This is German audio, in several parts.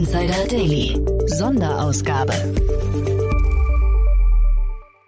Insider Daily. Sonderausgabe.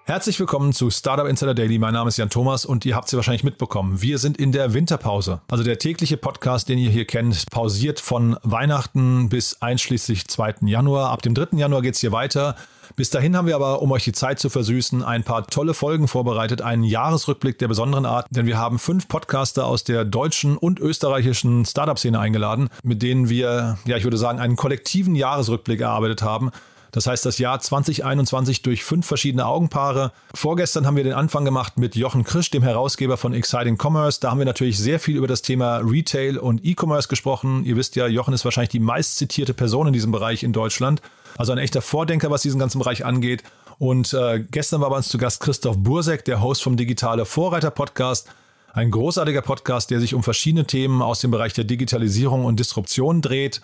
Herzlich willkommen zu Startup Insider Daily. Mein Name ist Jan Thomas und ihr habt sie wahrscheinlich mitbekommen. Wir sind in der Winterpause. Also der tägliche Podcast, den ihr hier kennt, pausiert von Weihnachten bis einschließlich 2. Januar. Ab dem 3. Januar geht es hier weiter. Bis dahin haben wir aber, um euch die Zeit zu versüßen, ein paar tolle Folgen vorbereitet, einen Jahresrückblick der besonderen Art, denn wir haben fünf Podcaster aus der deutschen und österreichischen Startup-Szene eingeladen, mit denen wir, ja, ich würde sagen, einen kollektiven Jahresrückblick erarbeitet haben. Das heißt, das Jahr 2021 durch fünf verschiedene Augenpaare. Vorgestern haben wir den Anfang gemacht mit Jochen Krisch, dem Herausgeber von Exciting Commerce. Da haben wir natürlich sehr viel über das Thema Retail und E-Commerce gesprochen. Ihr wisst ja, Jochen ist wahrscheinlich die meist zitierte Person in diesem Bereich in Deutschland. Also ein echter Vordenker, was diesen ganzen Bereich angeht. Und äh, gestern war bei uns zu Gast Christoph Bursek, der Host vom Digitale Vorreiter Podcast. Ein großartiger Podcast, der sich um verschiedene Themen aus dem Bereich der Digitalisierung und Disruption dreht.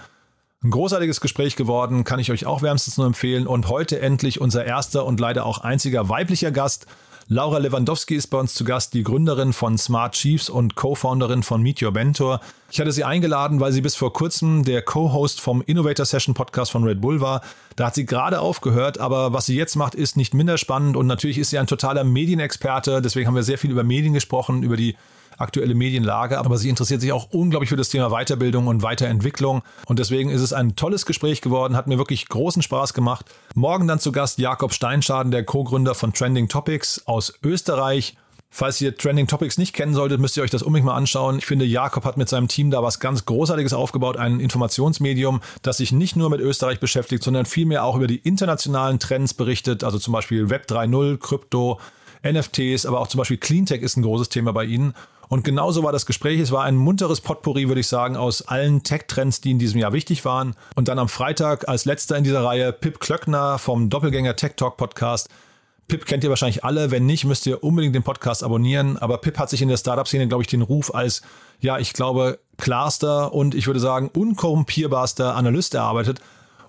Ein großartiges Gespräch geworden, kann ich euch auch wärmstens nur empfehlen. Und heute endlich unser erster und leider auch einziger weiblicher Gast. Laura Lewandowski ist bei uns zu Gast, die Gründerin von Smart Chiefs und Co-Founderin von Meet Your Mentor. Ich hatte sie eingeladen, weil sie bis vor kurzem der Co-Host vom Innovator Session Podcast von Red Bull war. Da hat sie gerade aufgehört, aber was sie jetzt macht, ist nicht minder spannend und natürlich ist sie ein totaler Medienexperte. Deswegen haben wir sehr viel über Medien gesprochen, über die aktuelle Medienlage, aber sie interessiert sich auch unglaublich für das Thema Weiterbildung und Weiterentwicklung. Und deswegen ist es ein tolles Gespräch geworden, hat mir wirklich großen Spaß gemacht. Morgen dann zu Gast Jakob Steinschaden, der Co-Gründer von Trending Topics aus Österreich. Falls ihr Trending Topics nicht kennen solltet, müsst ihr euch das unbedingt mal anschauen. Ich finde, Jakob hat mit seinem Team da was ganz Großartiges aufgebaut, ein Informationsmedium, das sich nicht nur mit Österreich beschäftigt, sondern vielmehr auch über die internationalen Trends berichtet, also zum Beispiel Web 3.0, Krypto, NFTs, aber auch zum Beispiel Cleantech ist ein großes Thema bei ihnen. Und genauso war das Gespräch. Es war ein munteres Potpourri, würde ich sagen, aus allen Tech-Trends, die in diesem Jahr wichtig waren. Und dann am Freitag als letzter in dieser Reihe Pip Klöckner vom Doppelgänger Tech Talk Podcast. Pip kennt ihr wahrscheinlich alle. Wenn nicht, müsst ihr unbedingt den Podcast abonnieren. Aber Pip hat sich in der Startup-Szene, glaube ich, den Ruf als, ja, ich glaube, klarster und ich würde sagen, unkorrumpierbarster Analyst erarbeitet.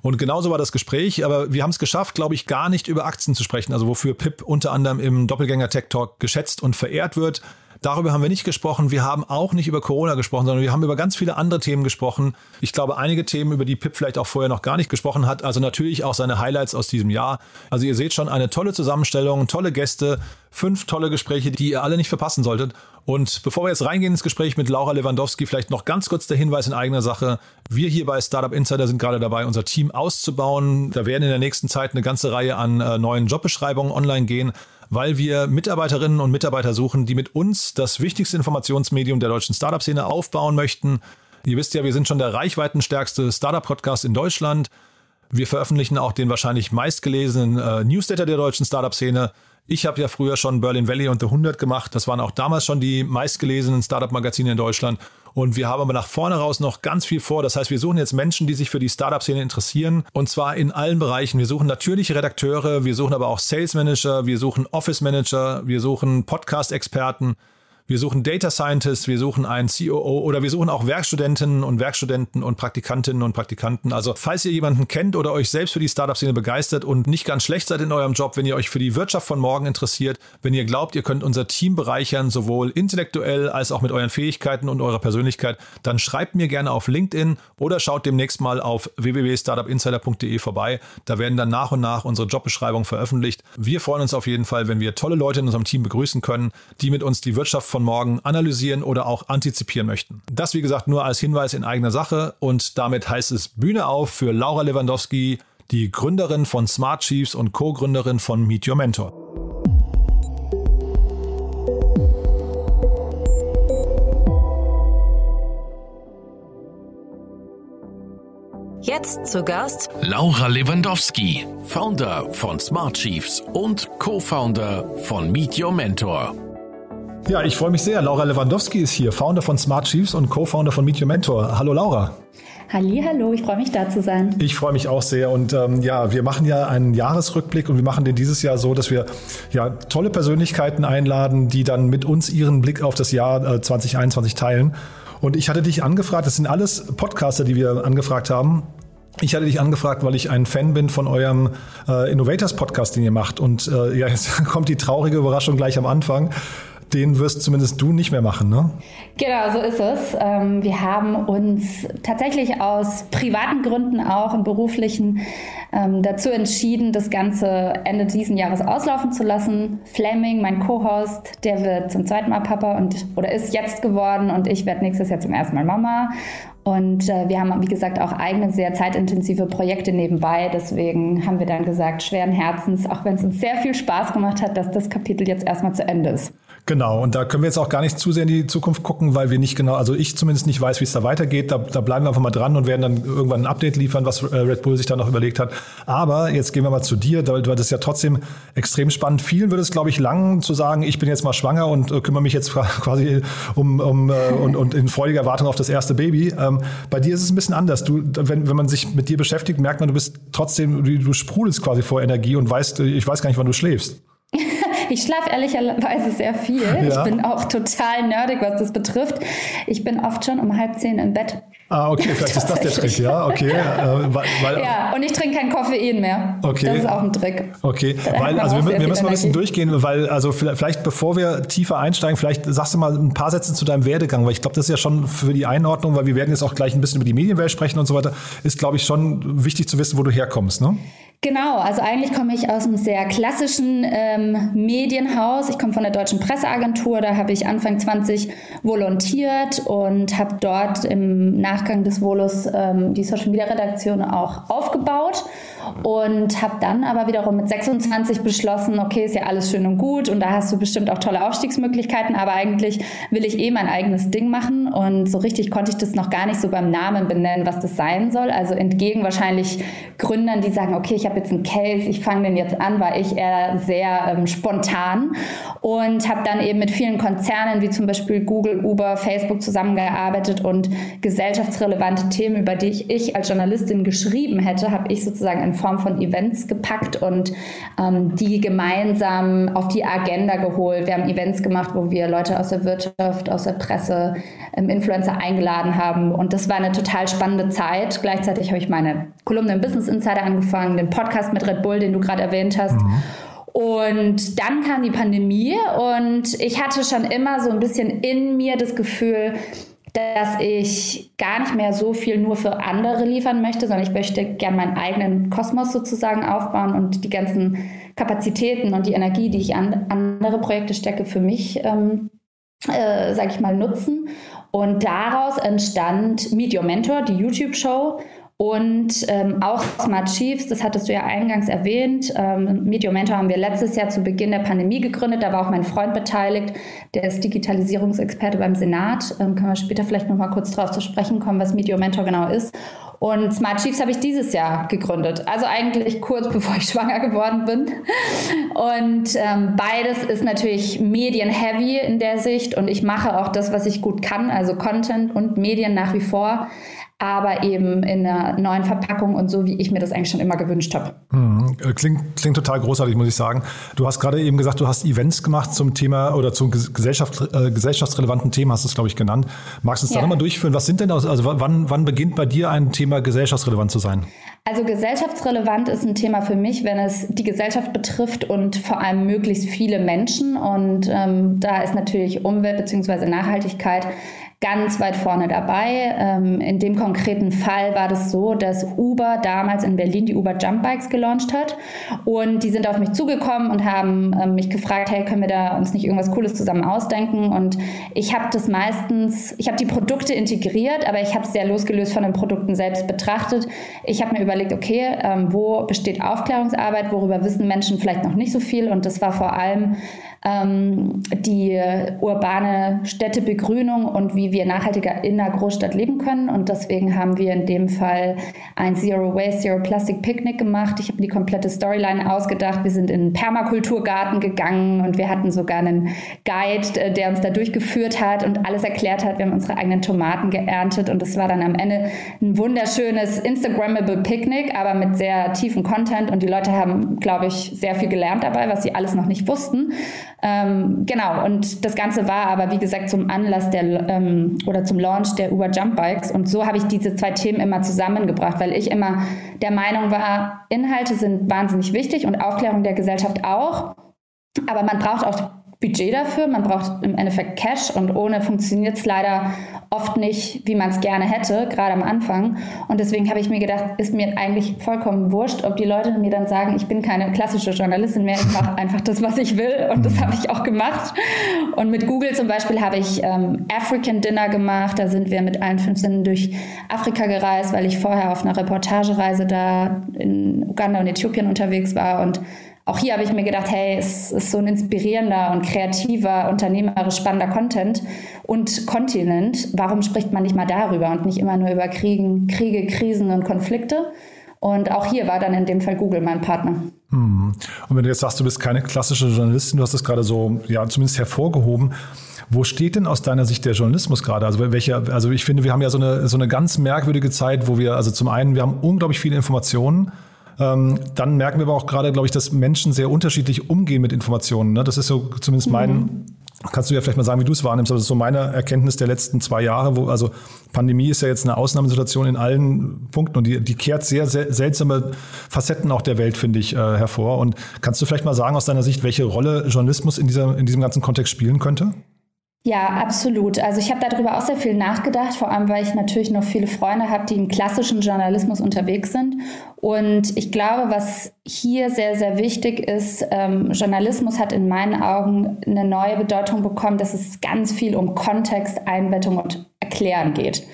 Und genauso war das Gespräch, aber wir haben es geschafft, glaube ich, gar nicht über Aktien zu sprechen, also wofür Pip unter anderem im Doppelgänger Tech Talk geschätzt und verehrt wird. Darüber haben wir nicht gesprochen. Wir haben auch nicht über Corona gesprochen, sondern wir haben über ganz viele andere Themen gesprochen. Ich glaube, einige Themen, über die Pip vielleicht auch vorher noch gar nicht gesprochen hat. Also natürlich auch seine Highlights aus diesem Jahr. Also ihr seht schon eine tolle Zusammenstellung, tolle Gäste, fünf tolle Gespräche, die ihr alle nicht verpassen solltet. Und bevor wir jetzt reingehen ins Gespräch mit Laura Lewandowski, vielleicht noch ganz kurz der Hinweis in eigener Sache. Wir hier bei Startup Insider sind gerade dabei, unser Team auszubauen. Da werden in der nächsten Zeit eine ganze Reihe an äh, neuen Jobbeschreibungen online gehen weil wir Mitarbeiterinnen und Mitarbeiter suchen, die mit uns das wichtigste Informationsmedium der deutschen Startup-Szene aufbauen möchten. Ihr wisst ja, wir sind schon der reichweitenstärkste Startup-Podcast in Deutschland. Wir veröffentlichen auch den wahrscheinlich meistgelesenen äh, Newsletter der deutschen Startup-Szene. Ich habe ja früher schon Berlin Valley und The 100 gemacht. Das waren auch damals schon die meistgelesenen Startup-Magazine in Deutschland. Und wir haben aber nach vorne raus noch ganz viel vor. Das heißt, wir suchen jetzt Menschen, die sich für die Startup-Szene interessieren. Und zwar in allen Bereichen. Wir suchen natürliche Redakteure, wir suchen aber auch Sales Manager, wir suchen Office Manager, wir suchen Podcast-Experten. Wir suchen Data Scientists, wir suchen einen COO oder wir suchen auch Werkstudentinnen und Werkstudenten und Praktikantinnen und Praktikanten. Also falls ihr jemanden kennt oder euch selbst für die Startup-Szene begeistert und nicht ganz schlecht seid in eurem Job, wenn ihr euch für die Wirtschaft von morgen interessiert, wenn ihr glaubt, ihr könnt unser Team bereichern, sowohl intellektuell als auch mit euren Fähigkeiten und eurer Persönlichkeit, dann schreibt mir gerne auf LinkedIn oder schaut demnächst mal auf www.startupinsider.de vorbei. Da werden dann nach und nach unsere Jobbeschreibungen veröffentlicht. Wir freuen uns auf jeden Fall, wenn wir tolle Leute in unserem Team begrüßen können, die mit uns die Wirtschaft von von morgen analysieren oder auch antizipieren möchten. Das, wie gesagt, nur als Hinweis in eigener Sache und damit heißt es Bühne auf für Laura Lewandowski, die Gründerin von Smart Chiefs und Co-Gründerin von Meet Your Mentor. Jetzt zu Gast Laura Lewandowski, Founder von Smart Chiefs und Co-Founder von Meet Your Mentor. Ja, ich freue mich sehr. Laura Lewandowski ist hier, Founder von Smart Chiefs und Co-Founder von Meet Your Mentor. Hallo Laura. Halli, hallo, ich freue mich da zu sein. Ich freue mich auch sehr und ähm, ja, wir machen ja einen Jahresrückblick und wir machen den dieses Jahr so, dass wir ja tolle Persönlichkeiten einladen, die dann mit uns ihren Blick auf das Jahr äh, 2021 teilen. Und ich hatte dich angefragt, das sind alles Podcaster, die wir angefragt haben. Ich hatte dich angefragt, weil ich ein Fan bin von eurem äh, Innovators Podcast, den ihr macht. Und äh, ja, jetzt kommt die traurige Überraschung gleich am Anfang. Den wirst zumindest du nicht mehr machen, ne? Genau, so ist es. Ähm, wir haben uns tatsächlich aus privaten Gründen auch im beruflichen ähm, dazu entschieden, das Ganze Ende diesen Jahres auslaufen zu lassen. Fleming, mein Co-Host, der wird zum zweiten Mal Papa und oder ist jetzt geworden und ich werde nächstes Jahr zum ersten Mal Mama. Und äh, wir haben, wie gesagt, auch eigene sehr zeitintensive Projekte nebenbei. Deswegen haben wir dann gesagt, schweren Herzens, auch wenn es uns sehr viel Spaß gemacht hat, dass das Kapitel jetzt erstmal zu Ende ist. Genau, und da können wir jetzt auch gar nicht zu sehr in die Zukunft gucken, weil wir nicht genau, also ich zumindest nicht weiß, wie es da weitergeht. Da, da bleiben wir einfach mal dran und werden dann irgendwann ein Update liefern, was äh, Red Bull sich da noch überlegt hat. Aber jetzt gehen wir mal zu dir, weil das ist ja trotzdem extrem spannend. Vielen würde es, glaube ich, lang zu sagen, ich bin jetzt mal schwanger und äh, kümmere mich jetzt quasi um, um äh, und, und in freudiger Erwartung auf das erste Baby. Ähm, bei dir ist es ein bisschen anders. Du, wenn, wenn man sich mit dir beschäftigt, merkt man, du bist trotzdem, du, du sprudelst quasi vor Energie und weißt, ich weiß gar nicht, wann du schläfst. Ich schlafe ehrlicherweise sehr viel. Ja. Ich bin auch total nerdig, was das betrifft. Ich bin oft schon um halb zehn im Bett. Ah, okay, vielleicht ist das der Trick, ja, okay. Äh, weil, weil, ja, und ich trinke kein Koffein mehr. Okay. Das ist auch ein Trick. Okay, weil, also wir, wir müssen mal ein bisschen durchgehen, weil, also vielleicht bevor wir tiefer einsteigen, vielleicht sagst du mal ein paar Sätze zu deinem Werdegang, weil ich glaube, das ist ja schon für die Einordnung, weil wir werden jetzt auch gleich ein bisschen über die Medienwelt sprechen und so weiter, ist, glaube ich, schon wichtig zu wissen, wo du herkommst, ne? Genau, also eigentlich komme ich aus einem sehr klassischen ähm, Medienhaus. Ich komme von der Deutschen Presseagentur, da habe ich Anfang 20 volontiert und habe dort im Nachgang des Volus ähm, die Social Media Redaktion auch aufgebaut und habe dann aber wiederum mit 26 beschlossen, okay, ist ja alles schön und gut und da hast du bestimmt auch tolle Aufstiegsmöglichkeiten, aber eigentlich will ich eh mein eigenes Ding machen und so richtig konnte ich das noch gar nicht so beim Namen benennen, was das sein soll. Also entgegen wahrscheinlich Gründern, die sagen, okay, ich habe jetzt einen Case, ich fange den jetzt an, war ich eher sehr ähm, spontan und habe dann eben mit vielen Konzernen wie zum Beispiel Google, Uber, Facebook zusammengearbeitet und gesellschaftsrelevante Themen, über die ich, ich als Journalistin geschrieben hätte, habe ich sozusagen in Form von Events gepackt und ähm, die gemeinsam auf die Agenda geholt. Wir haben Events gemacht, wo wir Leute aus der Wirtschaft, aus der Presse, ähm, Influencer eingeladen haben. Und das war eine total spannende Zeit. Gleichzeitig habe ich meine Kolumne im Business Insider angefangen, den Podcast mit Red Bull, den du gerade erwähnt hast. Mhm. Und dann kam die Pandemie und ich hatte schon immer so ein bisschen in mir das Gefühl, dass ich gar nicht mehr so viel nur für andere liefern möchte, sondern ich möchte gerne meinen eigenen Kosmos sozusagen aufbauen und die ganzen Kapazitäten und die Energie, die ich an andere Projekte stecke, für mich, ähm, äh, sage ich mal, nutzen. Und daraus entstand Meet Your Mentor, die YouTube-Show. Und ähm, auch Smart Chiefs, das hattest du ja eingangs erwähnt. Ähm, Medio Mentor haben wir letztes Jahr zu Beginn der Pandemie gegründet. Da war auch mein Freund beteiligt, der ist Digitalisierungsexperte beim Senat. Ähm, können wir später vielleicht noch mal kurz drauf zu sprechen kommen, was Medio Mentor genau ist. Und Smart Chiefs habe ich dieses Jahr gegründet. Also eigentlich kurz bevor ich schwanger geworden bin. Und ähm, beides ist natürlich Medien-heavy in der Sicht. Und ich mache auch das, was ich gut kann, also Content und Medien nach wie vor aber eben in einer neuen Verpackung und so, wie ich mir das eigentlich schon immer gewünscht habe. Mhm. Klingt, klingt total großartig, muss ich sagen. Du hast gerade eben gesagt, du hast Events gemacht zum Thema oder zum Gesellschaft, äh, gesellschaftsrelevanten Thema, hast du es, glaube ich, genannt. Magst du es ja. da nochmal durchführen? Was sind denn, also wann, wann beginnt bei dir ein Thema gesellschaftsrelevant zu sein? Also gesellschaftsrelevant ist ein Thema für mich, wenn es die Gesellschaft betrifft und vor allem möglichst viele Menschen. Und ähm, da ist natürlich Umwelt bzw. Nachhaltigkeit ganz weit vorne dabei. Ähm, in dem konkreten Fall war das so, dass Uber damals in Berlin die Uber Jump Bikes gelauncht hat und die sind auf mich zugekommen und haben ähm, mich gefragt, hey, können wir da uns nicht irgendwas Cooles zusammen ausdenken? Und ich habe das meistens, ich habe die Produkte integriert, aber ich habe es sehr losgelöst von den Produkten selbst betrachtet. Ich habe mir überlegt, okay, ähm, wo besteht Aufklärungsarbeit, worüber wissen Menschen vielleicht noch nicht so viel und das war vor allem ähm, die urbane Städtebegrünung und wie wir nachhaltiger in einer Großstadt leben können. Und deswegen haben wir in dem Fall ein Zero Waste, Zero Plastic Picknick gemacht. Ich habe die komplette Storyline ausgedacht. Wir sind in einen Permakulturgarten gegangen und wir hatten sogar einen Guide, äh, der uns da durchgeführt hat und alles erklärt hat. Wir haben unsere eigenen Tomaten geerntet und es war dann am Ende ein wunderschönes Instagrammable Picknick, aber mit sehr tiefen Content und die Leute haben, glaube ich, sehr viel gelernt dabei, was sie alles noch nicht wussten. Ähm, genau, und das Ganze war aber, wie gesagt, zum Anlass der ähm, oder zum Launch der Uber Jump Bikes. Und so habe ich diese zwei Themen immer zusammengebracht, weil ich immer der Meinung war, Inhalte sind wahnsinnig wichtig und Aufklärung der Gesellschaft auch. Aber man braucht auch Budget dafür, man braucht im Endeffekt Cash und ohne funktioniert es leider oft nicht, wie man es gerne hätte, gerade am Anfang. Und deswegen habe ich mir gedacht, ist mir eigentlich vollkommen wurscht, ob die Leute mir dann sagen, ich bin keine klassische Journalistin mehr, ich mache einfach das, was ich will. Und das habe ich auch gemacht. Und mit Google zum Beispiel habe ich ähm, African Dinner gemacht. Da sind wir mit allen fünf Sinnen durch Afrika gereist, weil ich vorher auf einer Reportagereise da in Uganda und Äthiopien unterwegs war und auch hier habe ich mir gedacht, hey, es ist so ein inspirierender und kreativer, unternehmerisch spannender Content und Kontinent. Warum spricht man nicht mal darüber und nicht immer nur über Kriegen, Kriege, Krisen und Konflikte? Und auch hier war dann in dem Fall Google mein Partner. Hm. Und wenn du jetzt sagst, du bist keine klassische Journalistin, du hast es gerade so, ja, zumindest hervorgehoben. Wo steht denn aus deiner Sicht der Journalismus gerade? Also welche, also ich finde, wir haben ja so eine, so eine ganz merkwürdige Zeit, wo wir, also zum einen, wir haben unglaublich viele Informationen, dann merken wir aber auch gerade, glaube ich, dass Menschen sehr unterschiedlich umgehen mit Informationen. Ne? Das ist so zumindest mein, mhm. Kannst du ja vielleicht mal sagen, wie du es wahrnimmst? Das ist so meine Erkenntnis der letzten zwei Jahre, wo, also Pandemie ist ja jetzt eine Ausnahmesituation in allen Punkten und die, die kehrt sehr, sehr seltsame Facetten auch der Welt, finde ich, äh, hervor. Und kannst du vielleicht mal sagen aus deiner Sicht, welche Rolle Journalismus in, dieser, in diesem ganzen Kontext spielen könnte? Ja, absolut. Also ich habe darüber auch sehr viel nachgedacht, vor allem weil ich natürlich noch viele Freunde habe, die im klassischen Journalismus unterwegs sind. Und ich glaube, was hier sehr, sehr wichtig ist, ähm, Journalismus hat in meinen Augen eine neue Bedeutung bekommen, dass es ganz viel um Kontext, Einbettung und Erklären geht.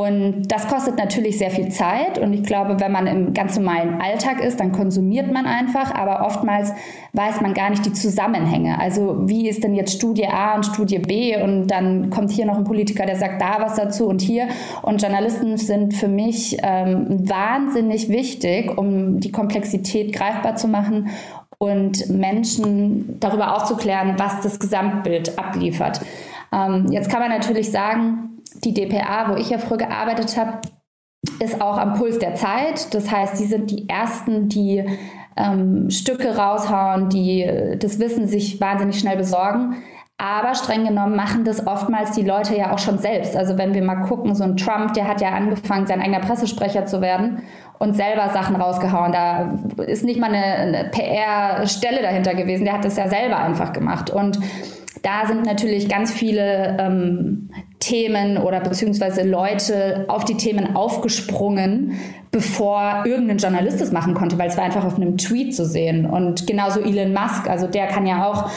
Und das kostet natürlich sehr viel Zeit. Und ich glaube, wenn man im ganz normalen Alltag ist, dann konsumiert man einfach. Aber oftmals weiß man gar nicht die Zusammenhänge. Also wie ist denn jetzt Studie A und Studie B? Und dann kommt hier noch ein Politiker, der sagt da was dazu und hier. Und Journalisten sind für mich ähm, wahnsinnig wichtig, um die Komplexität greifbar zu machen und Menschen darüber aufzuklären, was das Gesamtbild abliefert. Ähm, jetzt kann man natürlich sagen, die DPA, wo ich ja früher gearbeitet habe, ist auch am Puls der Zeit. Das heißt, sie sind die Ersten, die ähm, Stücke raushauen, die das Wissen sich wahnsinnig schnell besorgen. Aber streng genommen machen das oftmals die Leute ja auch schon selbst. Also wenn wir mal gucken, so ein Trump, der hat ja angefangen, sein eigener Pressesprecher zu werden und selber Sachen rausgehauen. Da ist nicht mal eine, eine PR-Stelle dahinter gewesen. Der hat das ja selber einfach gemacht. Und da sind natürlich ganz viele ähm, Themen oder beziehungsweise Leute auf die Themen aufgesprungen, bevor irgendein Journalist es machen konnte, weil es war einfach auf einem Tweet zu sehen. Und genauso Elon Musk, also der kann ja auch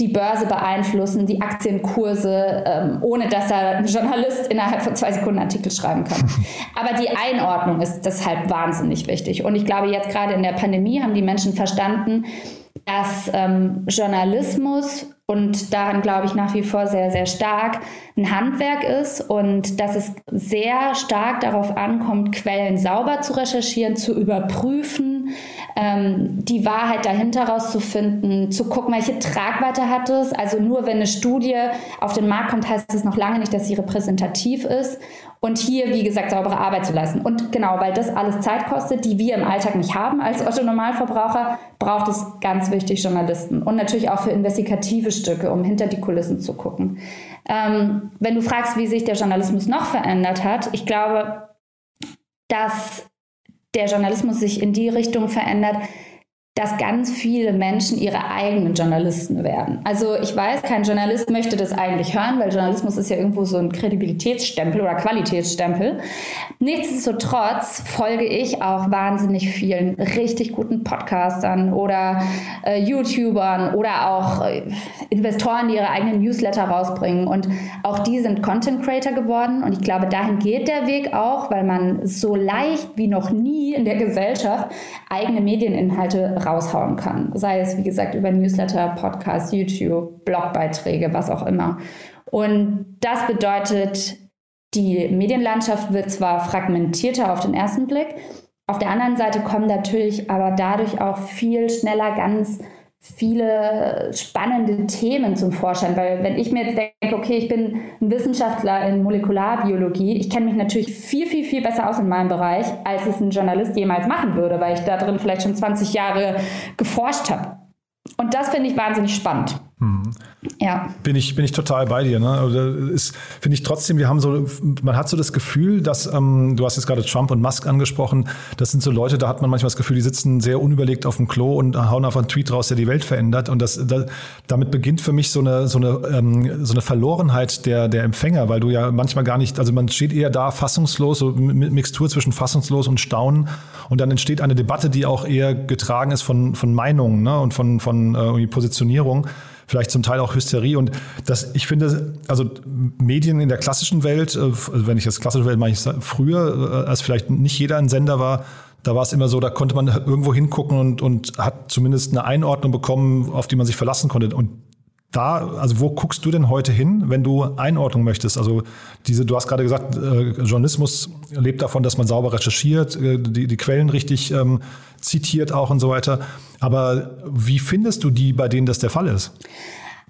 die Börse beeinflussen, die Aktienkurse, ähm, ohne dass er ein Journalist innerhalb von zwei Sekunden Artikel schreiben kann. Aber die Einordnung ist deshalb wahnsinnig wichtig. Und ich glaube, jetzt gerade in der Pandemie haben die Menschen verstanden, dass ähm, Journalismus und daran glaube ich nach wie vor sehr, sehr stark ein Handwerk ist und dass es sehr stark darauf ankommt, Quellen sauber zu recherchieren, zu überprüfen, ähm, die Wahrheit dahinter rauszufinden, zu gucken, welche Tragweite hat es. Also nur wenn eine Studie auf den Markt kommt, heißt es noch lange nicht, dass sie repräsentativ ist und hier, wie gesagt, saubere Arbeit zu leisten. Und genau, weil das alles Zeit kostet, die wir im Alltag nicht haben als Otto-Normalverbraucher, braucht es ganz wichtig Journalisten und natürlich auch für investigative Stücke, um hinter die Kulissen zu gucken. Ähm, wenn du fragst, wie sich der Journalismus noch verändert hat, ich glaube, dass der Journalismus sich in die Richtung verändert, dass ganz viele Menschen ihre eigenen Journalisten werden. Also ich weiß, kein Journalist möchte das eigentlich hören, weil Journalismus ist ja irgendwo so ein Kredibilitätsstempel oder Qualitätsstempel. Nichtsdestotrotz folge ich auch wahnsinnig vielen richtig guten Podcastern oder äh, YouTubern oder auch äh, Investoren, die ihre eigenen Newsletter rausbringen. Und auch die sind Content Creator geworden. Und ich glaube, dahin geht der Weg auch, weil man so leicht wie noch nie in der Gesellschaft eigene Medieninhalte raushauen kann. Sei es, wie gesagt, über Newsletter, Podcast, YouTube, Blogbeiträge, was auch immer. Und das bedeutet, die Medienlandschaft wird zwar fragmentierter auf den ersten Blick, auf der anderen Seite kommen natürlich aber dadurch auch viel schneller ganz viele spannende Themen zum Vorschein, weil wenn ich mir jetzt denke, okay, ich bin ein Wissenschaftler in Molekularbiologie, ich kenne mich natürlich viel, viel, viel besser aus in meinem Bereich, als es ein Journalist jemals machen würde, weil ich da drin vielleicht schon 20 Jahre geforscht habe. Und das finde ich wahnsinnig spannend. Mhm. Ja. Bin ich, bin ich total bei dir. Ne? Finde ich trotzdem, wir haben so, man hat so das Gefühl, dass, ähm, du hast jetzt gerade Trump und Musk angesprochen, das sind so Leute, da hat man manchmal das Gefühl, die sitzen sehr unüberlegt auf dem Klo und hauen auf einen Tweet raus, der die Welt verändert. Und das, das damit beginnt für mich so eine, so eine, ähm, so eine Verlorenheit der, der Empfänger, weil du ja manchmal gar nicht, also man steht eher da fassungslos, so Mixtur zwischen fassungslos und Staunen. Und dann entsteht eine Debatte, die auch eher getragen ist von, von Meinungen ne? und von, von äh, Positionierung vielleicht zum Teil auch Hysterie. Und das, ich finde, also Medien in der klassischen Welt, äh, wenn ich das klassische Welt meine, ich früher, äh, als vielleicht nicht jeder ein Sender war, da war es immer so, da konnte man irgendwo hingucken und, und hat zumindest eine Einordnung bekommen, auf die man sich verlassen konnte. Und da, also wo guckst du denn heute hin, wenn du Einordnung möchtest? Also diese, du hast gerade gesagt, äh, Journalismus lebt davon, dass man sauber recherchiert, äh, die, die Quellen richtig ähm, zitiert auch und so weiter. Aber wie findest du die, bei denen das der Fall ist?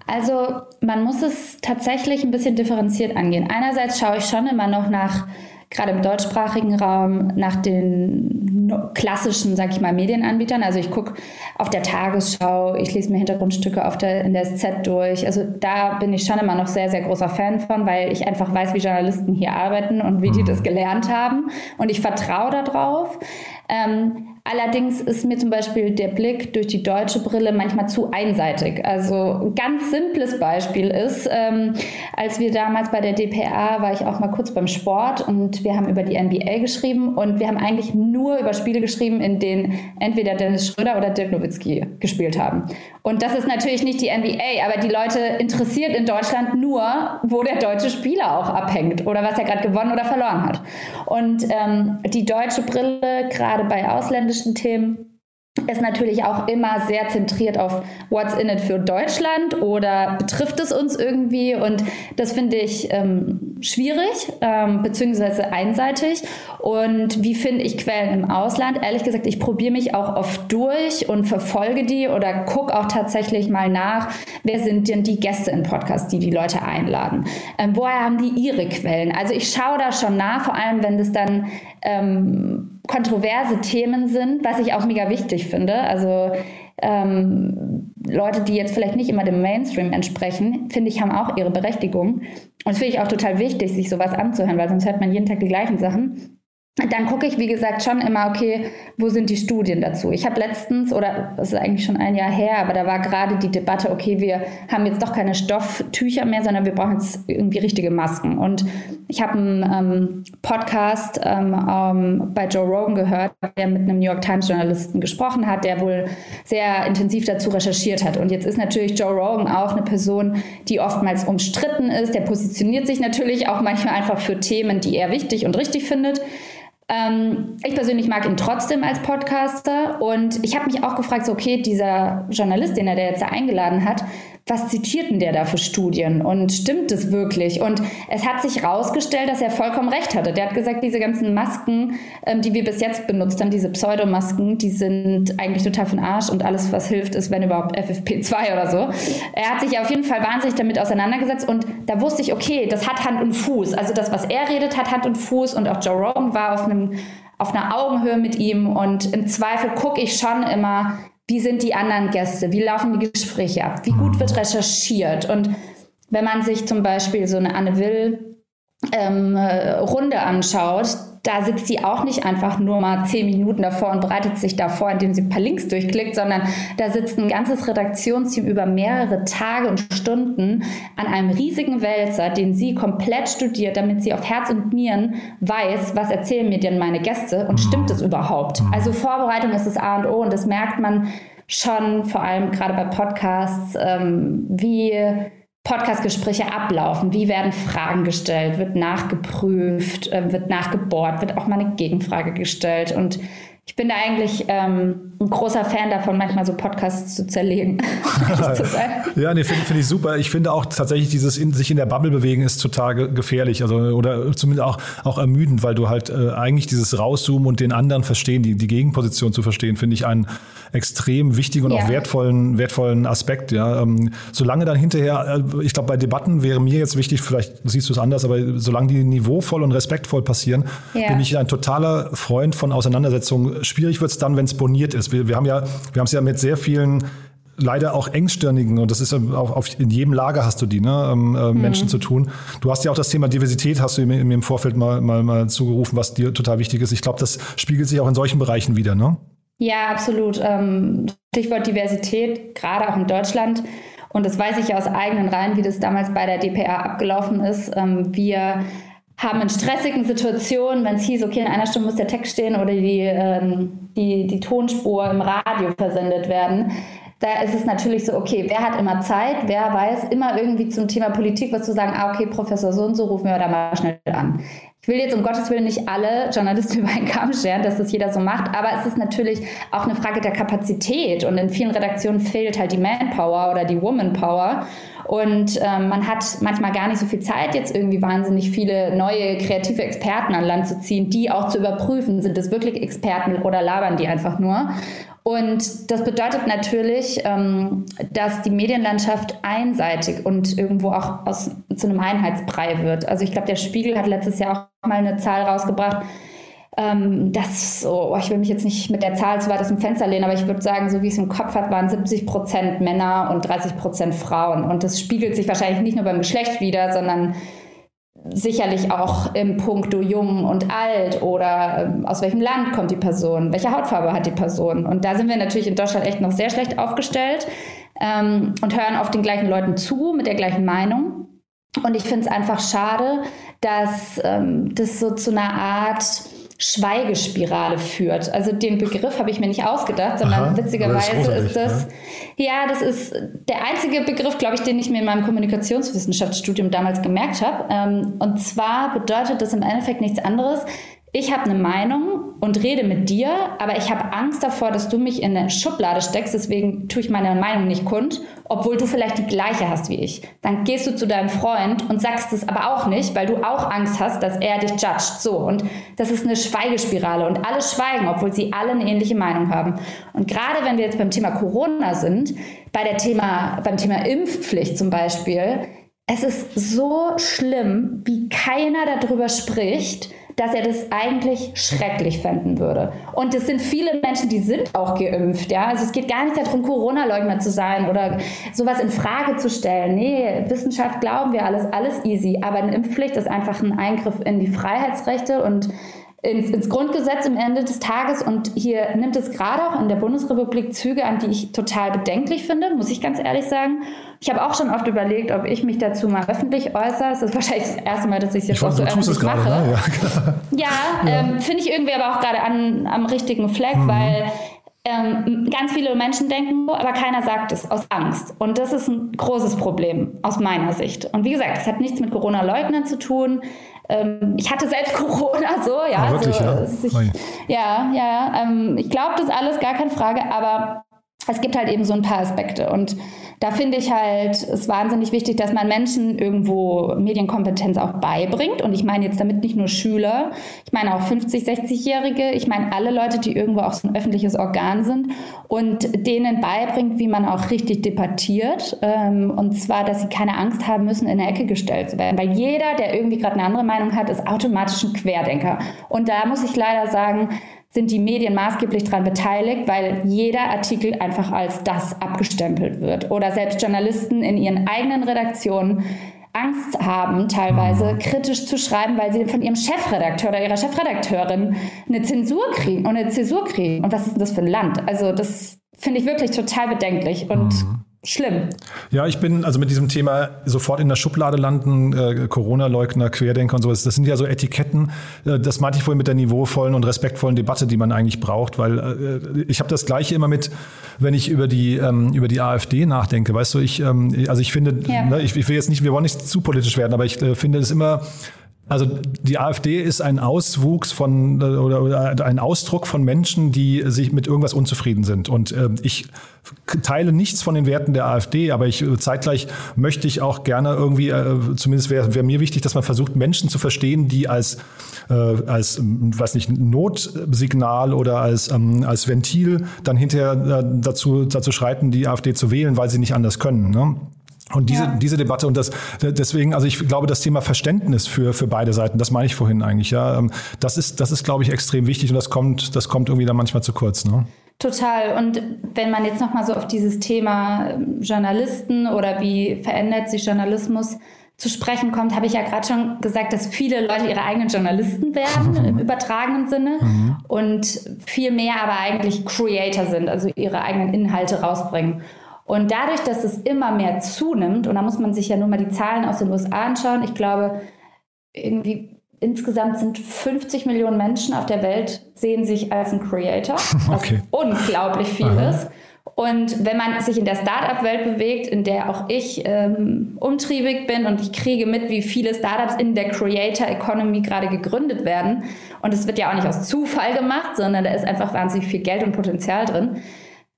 Also man muss es tatsächlich ein bisschen differenziert angehen. Einerseits schaue ich schon immer noch nach gerade im deutschsprachigen Raum nach den klassischen, sag ich mal, Medienanbietern. Also ich gucke auf der Tagesschau, ich lese mir Hintergrundstücke auf der, in der SZ durch. Also da bin ich schon immer noch sehr, sehr großer Fan von, weil ich einfach weiß, wie Journalisten hier arbeiten und wie die mhm. das gelernt haben. Und ich vertraue darauf. Ähm, Allerdings ist mir zum Beispiel der Blick durch die deutsche Brille manchmal zu einseitig. Also ein ganz simples Beispiel ist, ähm, als wir damals bei der DPA war ich auch mal kurz beim Sport und wir haben über die NBA geschrieben und wir haben eigentlich nur über Spiele geschrieben, in denen entweder Dennis Schröder oder Dirk Nowitzki gespielt haben. Und das ist natürlich nicht die NBA, aber die Leute interessiert in Deutschland nur, wo der deutsche Spieler auch abhängt oder was er gerade gewonnen oder verloren hat. Und ähm, die deutsche Brille, gerade bei ausländischen Themen ist natürlich auch immer sehr zentriert auf What's in it für Deutschland oder betrifft es uns irgendwie und das finde ich ähm, schwierig ähm, beziehungsweise einseitig und wie finde ich Quellen im Ausland? Ehrlich gesagt, ich probiere mich auch oft durch und verfolge die oder gucke auch tatsächlich mal nach, wer sind denn die Gäste im Podcast, die die Leute einladen? Ähm, woher haben die ihre Quellen? Also ich schaue da schon nach, vor allem wenn das dann ähm, kontroverse Themen sind, was ich auch mega wichtig finde. Also ähm, Leute, die jetzt vielleicht nicht immer dem Mainstream entsprechen, finde ich, haben auch ihre Berechtigung. Und das finde ich auch total wichtig, sich sowas anzuhören, weil sonst hört man jeden Tag die gleichen Sachen. Dann gucke ich, wie gesagt, schon immer, okay, wo sind die Studien dazu? Ich habe letztens, oder das ist eigentlich schon ein Jahr her, aber da war gerade die Debatte, okay, wir haben jetzt doch keine Stofftücher mehr, sondern wir brauchen jetzt irgendwie richtige Masken. Und ich habe einen ähm, Podcast ähm, ähm, bei Joe Rogan gehört, der mit einem New York Times Journalisten gesprochen hat, der wohl sehr intensiv dazu recherchiert hat. Und jetzt ist natürlich Joe Rogan auch eine Person, die oftmals umstritten ist. Der positioniert sich natürlich auch manchmal einfach für Themen, die er wichtig und richtig findet. Ähm, ich persönlich mag ihn trotzdem als Podcaster und ich habe mich auch gefragt, so, okay, dieser Journalist, den er da jetzt da eingeladen hat, was zitiert denn der da für Studien und stimmt es wirklich? Und es hat sich herausgestellt, dass er vollkommen recht hatte. Der hat gesagt, diese ganzen Masken, ähm, die wir bis jetzt benutzt haben, diese Pseudomasken, die sind eigentlich total von Arsch und alles, was hilft, ist, wenn überhaupt FFP2 oder so. Er hat sich auf jeden Fall wahnsinnig damit auseinandergesetzt und da wusste ich, okay, das hat Hand und Fuß. Also das, was er redet, hat Hand und Fuß und auch Joe Rogan war auf einem auf einer Augenhöhe mit ihm und im Zweifel gucke ich schon immer, wie sind die anderen Gäste, wie laufen die Gespräche ab, wie gut wird recherchiert. Und wenn man sich zum Beispiel so eine Anne Will ähm, Runde anschaut, da sitzt sie auch nicht einfach nur mal zehn Minuten davor und bereitet sich davor, indem sie ein paar Links durchklickt, sondern da sitzt ein ganzes Redaktionsteam über mehrere Tage und Stunden an einem riesigen Wälzer, den sie komplett studiert, damit sie auf Herz und Nieren weiß, was erzählen mir denn meine Gäste und stimmt es überhaupt. Also Vorbereitung ist das A und O und das merkt man schon, vor allem gerade bei Podcasts, ähm, wie Podcastgespräche ablaufen? Wie werden Fragen gestellt? Wird nachgeprüft? Äh, wird nachgebohrt? Wird auch mal eine Gegenfrage gestellt? Und ich bin da eigentlich ähm, ein großer Fan davon, manchmal so Podcasts zu zerlegen. ja, nee, finde find ich super. Ich finde auch tatsächlich dieses in, sich in der Bubble bewegen ist total gefährlich, also oder zumindest auch, auch ermüdend, weil du halt äh, eigentlich dieses Rauszoomen und den anderen verstehen, die, die Gegenposition zu verstehen, finde ich einen extrem wichtigen und ja. auch wertvollen, wertvollen Aspekt. Ja, ähm, solange dann hinterher, äh, ich glaube, bei Debatten wäre mir jetzt wichtig, vielleicht siehst du es anders, aber solange die niveauvoll und respektvoll passieren, ja. bin ich ein totaler Freund von Auseinandersetzungen schwierig wird es dann, wenn es boniert ist. Wir, wir haben ja, wir haben es ja mit sehr vielen leider auch engstirnigen, und das ist auf, auf in jedem Lager hast du die, ne, ähm, äh, mhm. Menschen zu tun. Du hast ja auch das Thema Diversität, hast du mir im Vorfeld mal, mal, mal zugerufen, was dir total wichtig ist. Ich glaube, das spiegelt sich auch in solchen Bereichen wieder, ne? Ja, absolut. Ähm, Stichwort Diversität, gerade auch in Deutschland. Und das weiß ich ja aus eigenen Reihen, wie das damals bei der DPA abgelaufen ist. Ähm, wir haben in stressigen Situationen, wenn es hieß, okay, in einer Stunde muss der Text stehen oder die, ähm, die, die Tonspur im Radio versendet werden, da ist es natürlich so, okay, wer hat immer Zeit, wer weiß immer irgendwie zum Thema Politik was zu sagen, ah, okay, Professor so und so, rufen wir da mal schnell an. Ich will jetzt um Gottes Willen nicht alle Journalisten über einen Kamm scheren, dass das jeder so macht, aber es ist natürlich auch eine Frage der Kapazität und in vielen Redaktionen fehlt halt die Manpower oder die Womanpower und ähm, man hat manchmal gar nicht so viel Zeit, jetzt irgendwie wahnsinnig viele neue kreative Experten an Land zu ziehen, die auch zu überprüfen, sind es wirklich Experten oder labern die einfach nur. Und das bedeutet natürlich, ähm, dass die Medienlandschaft einseitig und irgendwo auch aus, zu einem Einheitsbrei wird. Also ich glaube, der Spiegel hat letztes Jahr auch mal eine Zahl rausgebracht, ähm, dass, oh, ich will mich jetzt nicht mit der Zahl zu weit aus dem Fenster lehnen, aber ich würde sagen, so wie es im Kopf habe, waren 70 Prozent Männer und 30 Prozent Frauen. Und das spiegelt sich wahrscheinlich nicht nur beim Geschlecht wieder, sondern sicherlich auch im Punkto jung und alt oder ähm, aus welchem Land kommt die Person, welche Hautfarbe hat die Person. Und da sind wir natürlich in Deutschland echt noch sehr schlecht aufgestellt ähm, und hören auf den gleichen Leuten zu mit der gleichen Meinung. Und ich finde es einfach schade, dass ähm, das so zu einer Art Schweigespirale führt. Also den Begriff habe ich mir nicht ausgedacht, sondern Aha, witzigerweise ist, ist das, ne? ja, das ist der einzige Begriff, glaube ich, den ich mir in meinem Kommunikationswissenschaftsstudium damals gemerkt habe. Ähm, und zwar bedeutet das im Endeffekt nichts anderes, ich habe eine Meinung und rede mit dir, aber ich habe Angst davor, dass du mich in eine Schublade steckst, deswegen tue ich meine Meinung nicht kund, obwohl du vielleicht die gleiche hast wie ich. Dann gehst du zu deinem Freund und sagst es aber auch nicht, weil du auch Angst hast, dass er dich judgt. So, und das ist eine Schweigespirale und alle schweigen, obwohl sie alle eine ähnliche Meinung haben. Und gerade wenn wir jetzt beim Thema Corona sind, bei der Thema, beim Thema Impfpflicht zum Beispiel, es ist so schlimm, wie keiner darüber spricht, dass er das eigentlich schrecklich fänden würde. Und es sind viele Menschen, die sind auch geimpft. Ja? Also es geht gar nicht darum, Corona-Leugner zu sein oder sowas in Frage zu stellen. Nee, Wissenschaft glauben wir alles, alles easy. Aber eine Impfpflicht ist einfach ein Eingriff in die Freiheitsrechte und ins, ins, Grundgesetz am Ende des Tages. Und hier nimmt es gerade auch in der Bundesrepublik Züge an, die ich total bedenklich finde, muss ich ganz ehrlich sagen. Ich habe auch schon oft überlegt, ob ich mich dazu mal öffentlich äußere. Es ist wahrscheinlich das erste Mal, dass ich es jetzt ich auch so öffentlich mache. Ne? Ja, ja, ja. Ähm, finde ich irgendwie aber auch gerade am richtigen Fleck, mhm. weil ähm, ganz viele Menschen denken, aber keiner sagt es aus Angst. Und das ist ein großes Problem aus meiner Sicht. Und wie gesagt, es hat nichts mit Corona-Leugnern zu tun. Ähm, ich hatte selbst Corona, so, ja. Ah, wirklich, also, ja? Ich, ja, ja. Ähm, ich glaube das alles, gar keine Frage, aber es gibt halt eben so ein paar Aspekte. Und da finde ich halt es wahnsinnig wichtig, dass man Menschen irgendwo Medienkompetenz auch beibringt. Und ich meine jetzt damit nicht nur Schüler, ich meine auch 50, 60-Jährige, ich meine alle Leute, die irgendwo auch so ein öffentliches Organ sind und denen beibringt, wie man auch richtig debattiert. Ähm, und zwar, dass sie keine Angst haben müssen, in eine Ecke gestellt zu werden. Weil jeder, der irgendwie gerade eine andere Meinung hat, ist automatisch ein Querdenker. Und da muss ich leider sagen, sind die Medien maßgeblich daran beteiligt, weil jeder Artikel einfach als das abgestempelt wird. Oder selbst Journalisten in ihren eigenen Redaktionen Angst haben, teilweise mhm. kritisch zu schreiben, weil sie von ihrem Chefredakteur oder ihrer Chefredakteurin eine Zensur kriegen und eine Zäsur kriegen. Und was ist denn das für ein Land? Also das finde ich wirklich total bedenklich. Und mhm schlimm. Ja, ich bin also mit diesem Thema sofort in der Schublade landen, äh, Corona-Leugner, Querdenker und sowas. Das sind ja so Etiketten. Äh, das meinte ich vorhin mit der niveauvollen und respektvollen Debatte, die man eigentlich braucht, weil äh, ich habe das Gleiche immer mit, wenn ich über die ähm, über die AfD nachdenke. Weißt du, ich ähm, also ich finde, ja. ne, ich, ich, will jetzt nicht, wir wollen nicht zu politisch werden, aber ich äh, finde es immer also die AfD ist ein Auswuchs von oder, oder, ein Ausdruck von Menschen, die sich mit irgendwas unzufrieden sind. Und äh, ich teile nichts von den Werten der AfD, aber ich zeitgleich möchte ich auch gerne irgendwie, äh, zumindest wäre wär mir wichtig, dass man versucht, Menschen zu verstehen, die als äh, als weiß nicht Notsignal oder als ähm, als Ventil dann hinterher äh, dazu dazu schreiten, die AfD zu wählen, weil sie nicht anders können. Ne? Und diese, ja. diese Debatte und das, deswegen, also ich glaube, das Thema Verständnis für, für beide Seiten, das meine ich vorhin eigentlich, ja. Ähm, das ist, das ist, glaube ich, extrem wichtig und das kommt, das kommt irgendwie dann manchmal zu kurz, ne? Total. Und wenn man jetzt nochmal so auf dieses Thema ähm, Journalisten oder wie verändert sich Journalismus zu sprechen kommt, habe ich ja gerade schon gesagt, dass viele Leute ihre eigenen Journalisten werden im übertragenen Sinne mhm. und viel mehr aber eigentlich Creator sind, also ihre eigenen Inhalte rausbringen. Und dadurch, dass es immer mehr zunimmt, und da muss man sich ja nur mal die Zahlen aus den USA anschauen, ich glaube, irgendwie insgesamt sind 50 Millionen Menschen auf der Welt sehen sich als ein Creator, was okay. unglaublich viel Aha. ist. Und wenn man sich in der Startup-Welt bewegt, in der auch ich ähm, umtriebig bin und ich kriege mit, wie viele Startups in der Creator Economy gerade gegründet werden, und es wird ja auch nicht aus Zufall gemacht, sondern da ist einfach wahnsinnig viel Geld und Potenzial drin,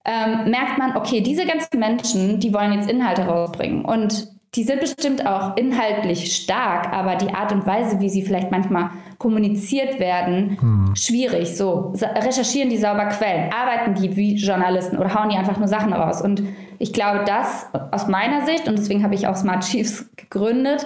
ähm, merkt man, okay, diese ganzen Menschen, die wollen jetzt Inhalte rausbringen. Und die sind bestimmt auch inhaltlich stark, aber die Art und Weise, wie sie vielleicht manchmal kommuniziert werden, hm. schwierig. So, recherchieren die sauber Quellen, arbeiten die wie Journalisten oder hauen die einfach nur Sachen raus. Und ich glaube, das aus meiner Sicht, und deswegen habe ich auch Smart Chiefs gegründet,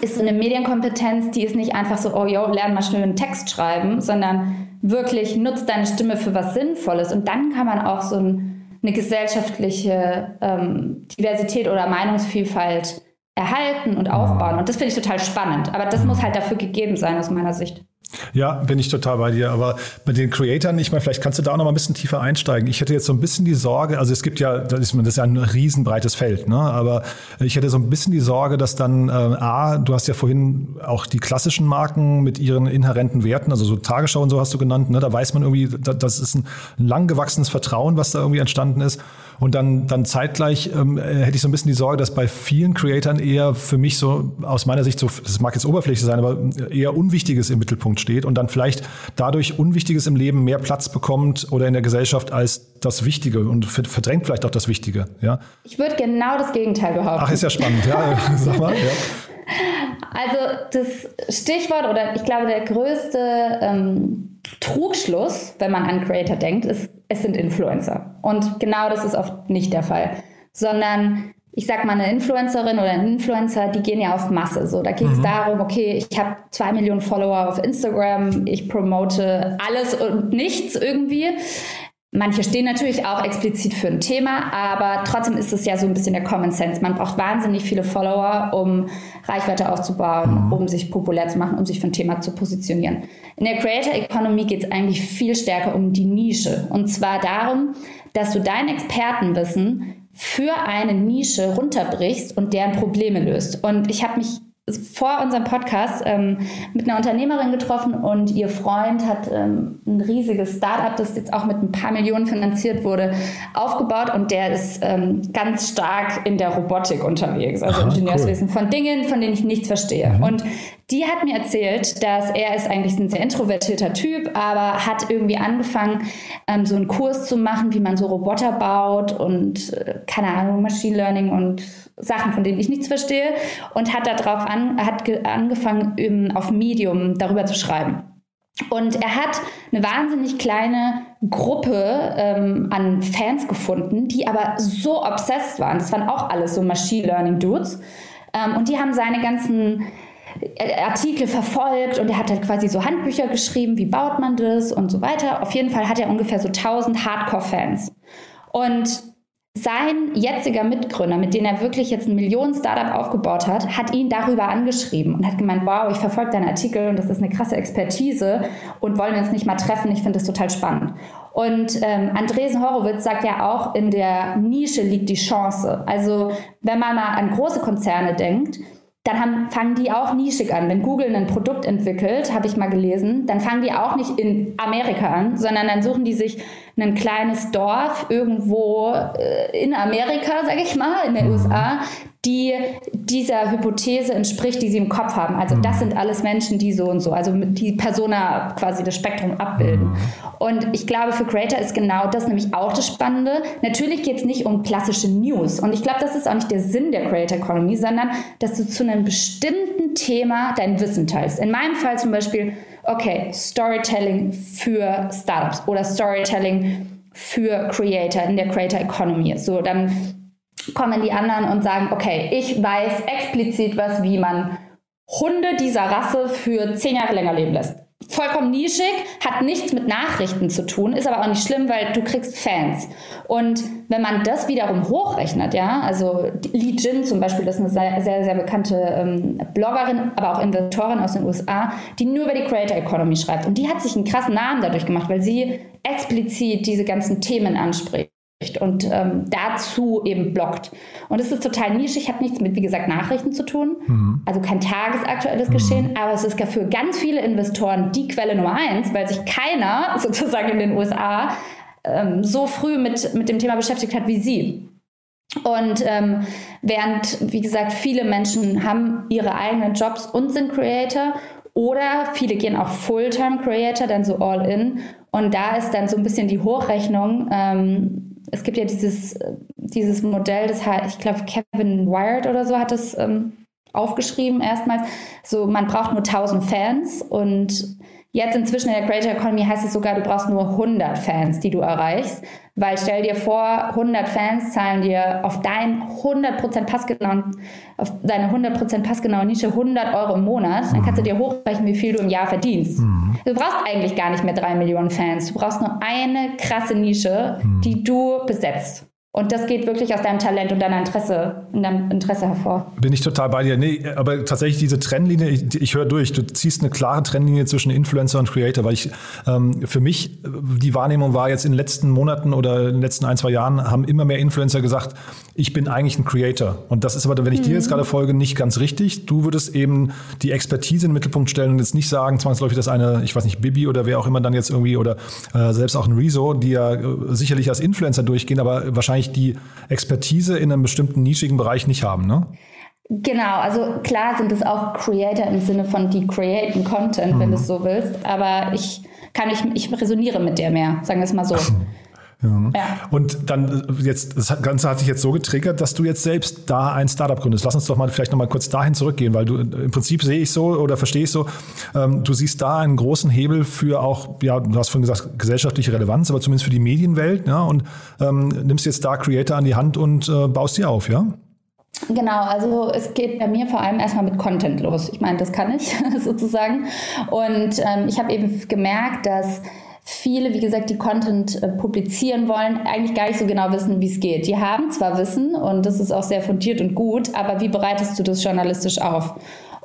ist eine Medienkompetenz, die ist nicht einfach so, oh yo, lern mal schnell einen Text schreiben, sondern wirklich nutzt deine Stimme für was Sinnvolles. Und dann kann man auch so ein eine gesellschaftliche ähm, Diversität oder Meinungsvielfalt erhalten und aufbauen. Und das finde ich total spannend. Aber das muss halt dafür gegeben sein, aus meiner Sicht. Ja, bin ich total bei dir. Aber bei den Creatoren, ich meine, vielleicht kannst du da auch noch mal ein bisschen tiefer einsteigen. Ich hätte jetzt so ein bisschen die Sorge, also es gibt ja, das ist, das ist ja ein riesenbreites Feld, ne? aber ich hätte so ein bisschen die Sorge, dass dann, äh, A, du hast ja vorhin auch die klassischen Marken mit ihren inhärenten Werten, also so Tagesschau und so hast du genannt, ne? da weiß man irgendwie, das ist ein lang gewachsenes Vertrauen, was da irgendwie entstanden ist. Und dann, dann zeitgleich ähm, hätte ich so ein bisschen die Sorge, dass bei vielen Creatoren eher für mich so aus meiner Sicht so, das mag jetzt Oberfläche sein, aber eher Unwichtiges im Mittelpunkt steht und dann vielleicht dadurch Unwichtiges im Leben mehr Platz bekommt oder in der Gesellschaft als das Wichtige und verdrängt vielleicht auch das Wichtige. Ja? Ich würde genau das Gegenteil behaupten. Ach, ist ja spannend. Ja, sag mal. Ja. Also das Stichwort oder ich glaube der größte ähm, Trugschluss, wenn man an Creator denkt, ist, es sind Influencer. Und genau das ist oft nicht der Fall, sondern ich sag mal, eine Influencerin oder ein Influencer, die gehen ja auf Masse. So, da geht es mhm. darum, okay, ich habe zwei Millionen Follower auf Instagram, ich promote alles und nichts irgendwie. Manche stehen natürlich auch explizit für ein Thema, aber trotzdem ist es ja so ein bisschen der Common Sense. Man braucht wahnsinnig viele Follower, um Reichweite aufzubauen, mhm. um sich populär zu machen, um sich für ein Thema zu positionieren. In der Creator Economy geht es eigentlich viel stärker um die Nische. Und zwar darum, dass du dein Expertenwissen für eine Nische runterbrichst und deren Probleme löst. Und ich habe mich vor unserem Podcast ähm, mit einer Unternehmerin getroffen und ihr Freund hat ähm, ein riesiges Startup, das jetzt auch mit ein paar Millionen finanziert wurde, aufgebaut und der ist ähm, ganz stark in der Robotik unterwegs, also Ingenieurswesen cool. von Dingen, von denen ich nichts verstehe. Mhm. Und die hat mir erzählt, dass er ist eigentlich ein sehr introvertierter Typ, aber hat irgendwie angefangen, ähm, so einen Kurs zu machen, wie man so Roboter baut und äh, keine Ahnung, Machine Learning und Sachen, von denen ich nichts verstehe und hat darauf an, hat angefangen, um, auf Medium darüber zu schreiben. Und er hat eine wahnsinnig kleine Gruppe ähm, an Fans gefunden, die aber so obsessed waren. Das waren auch alles so Machine Learning Dudes. Ähm, und die haben seine ganzen Artikel verfolgt und er hat halt quasi so Handbücher geschrieben, wie baut man das und so weiter. Auf jeden Fall hat er ungefähr so 1000 Hardcore-Fans. Und sein jetziger Mitgründer, mit dem er wirklich jetzt ein Millionen-Startup aufgebaut hat, hat ihn darüber angeschrieben und hat gemeint, wow, ich verfolge deinen Artikel und das ist eine krasse Expertise und wollen wir uns nicht mal treffen, ich finde das total spannend. Und ähm, Andresen Horowitz sagt ja auch, in der Nische liegt die Chance. Also wenn man mal an große Konzerne denkt, dann haben, fangen die auch nischig an. Wenn Google ein Produkt entwickelt, habe ich mal gelesen, dann fangen die auch nicht in Amerika an, sondern dann suchen die sich ein kleines Dorf irgendwo äh, in Amerika, sage ich mal, in den mhm. USA, die dieser Hypothese entspricht, die sie im Kopf haben. Also das sind alles Menschen, die so und so, also die Persona quasi das Spektrum abbilden. Mhm. Und ich glaube, für Creator ist genau das nämlich auch das Spannende. Natürlich geht es nicht um klassische News. Und ich glaube, das ist auch nicht der Sinn der Creator Economy, sondern dass du zu einem bestimmten Thema dein Wissen teilst. In meinem Fall zum Beispiel, okay, Storytelling für Startups oder Storytelling für Creator in der Creator Economy. So, dann kommen die anderen und sagen, okay, ich weiß explizit was, wie man Hunde dieser Rasse für zehn Jahre länger leben lässt. vollkommen nischig, hat nichts mit Nachrichten zu tun, ist aber auch nicht schlimm, weil du kriegst Fans. Und wenn man das wiederum hochrechnet, ja, also Lee Jin zum Beispiel, das ist eine sehr, sehr, sehr bekannte ähm, Bloggerin, aber auch Investorin aus den USA, die nur über die Creator Economy schreibt. Und die hat sich einen krassen Namen dadurch gemacht, weil sie explizit diese ganzen Themen anspricht und ähm, dazu eben blockt. Und es ist total nischig, hat nichts mit, wie gesagt, Nachrichten zu tun, mhm. also kein tagesaktuelles mhm. Geschehen, aber es ist für ganz viele Investoren die Quelle Nummer eins, weil sich keiner sozusagen in den USA ähm, so früh mit, mit dem Thema beschäftigt hat wie sie. Und ähm, während, wie gesagt, viele Menschen haben ihre eigenen Jobs und sind Creator oder viele gehen auch Fulltime Creator, dann so all in. Und da ist dann so ein bisschen die Hochrechnung, ähm, es gibt ja dieses, dieses Modell, das hat, ich glaube, Kevin Wired oder so hat es ähm, aufgeschrieben erstmals. So, man braucht nur 1000 Fans und Jetzt inzwischen in der Creator Economy heißt es sogar, du brauchst nur 100 Fans, die du erreichst. Weil stell dir vor, 100 Fans zahlen dir auf dein 100% passgenau, auf deine 100% passgenaue Nische 100 Euro im Monat. Dann kannst du dir hochrechnen, wie viel du im Jahr verdienst. Mhm. Du brauchst eigentlich gar nicht mehr 3 Millionen Fans. Du brauchst nur eine krasse Nische, mhm. die du besetzt. Und das geht wirklich aus deinem Talent und deiner Interesse, deinem Interesse hervor. Bin ich total bei dir. Nee, aber tatsächlich diese Trennlinie, ich, ich höre durch, du ziehst eine klare Trennlinie zwischen Influencer und Creator, weil ich ähm, für mich die Wahrnehmung war jetzt in den letzten Monaten oder in den letzten ein, zwei Jahren haben immer mehr Influencer gesagt, ich bin eigentlich ein Creator. Und das ist aber, wenn ich mhm. dir jetzt gerade folge, nicht ganz richtig. Du würdest eben die Expertise in den Mittelpunkt stellen und jetzt nicht sagen, zwangsläufig, dass eine, ich weiß nicht, Bibi oder wer auch immer dann jetzt irgendwie oder äh, selbst auch ein Rezo, die ja äh, sicherlich als Influencer durchgehen, aber wahrscheinlich wahrscheinlich die Expertise in einem bestimmten nischigen Bereich nicht haben, ne? Genau, also klar sind es auch Creator im Sinne von die createn Content, mhm. wenn du es so willst, aber ich kann ich, ich resoniere mit der mehr, sagen wir es mal so. Ja. ja. Und dann äh, jetzt, das Ganze hat sich jetzt so getriggert, dass du jetzt selbst da ein Startup gründest. Lass uns doch mal vielleicht nochmal kurz dahin zurückgehen, weil du äh, im Prinzip sehe ich so oder verstehe ich so, ähm, du siehst da einen großen Hebel für auch, ja, du hast vorhin gesagt, gesellschaftliche Relevanz, aber zumindest für die Medienwelt, ja, und ähm, nimmst jetzt da Creator an die Hand und äh, baust die auf, ja? Genau, also es geht bei mir vor allem erstmal mit Content los. Ich meine, das kann ich sozusagen. Und ähm, ich habe eben gemerkt, dass viele, wie gesagt, die Content äh, publizieren wollen, eigentlich gar nicht so genau wissen, wie es geht. Die haben zwar Wissen und das ist auch sehr fundiert und gut, aber wie bereitest du das journalistisch auf?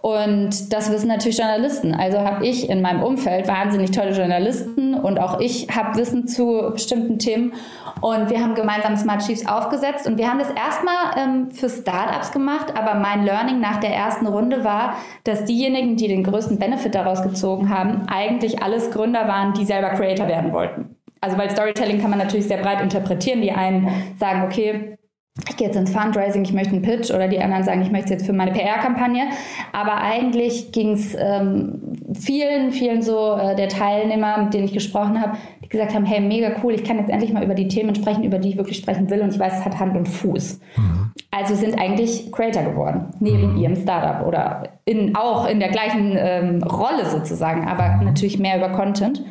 Und das wissen natürlich Journalisten. Also habe ich in meinem Umfeld wahnsinnig tolle Journalisten und auch ich habe Wissen zu bestimmten Themen. Und wir haben gemeinsam Smart Chiefs aufgesetzt und wir haben das erstmal ähm, für Startups gemacht, aber mein Learning nach der ersten Runde war, dass diejenigen, die den größten Benefit daraus gezogen haben, eigentlich alles Gründer waren, die selber Creator werden wollten. Also weil Storytelling kann man natürlich sehr breit interpretieren. Die einen sagen, okay, ich gehe jetzt ins Fundraising, ich möchte einen Pitch oder die anderen sagen, ich möchte es jetzt für meine PR-Kampagne. Aber eigentlich ging es ähm, vielen, vielen so äh, der Teilnehmer, mit denen ich gesprochen habe, die gesagt haben, hey, mega cool, ich kann jetzt endlich mal über die Themen sprechen, über die ich wirklich sprechen will und ich weiß, es hat Hand und Fuß. Mhm. Also sind eigentlich Creator geworden, neben mhm. ihrem Startup oder in, auch in der gleichen ähm, Rolle sozusagen, aber mhm. natürlich mehr über Content.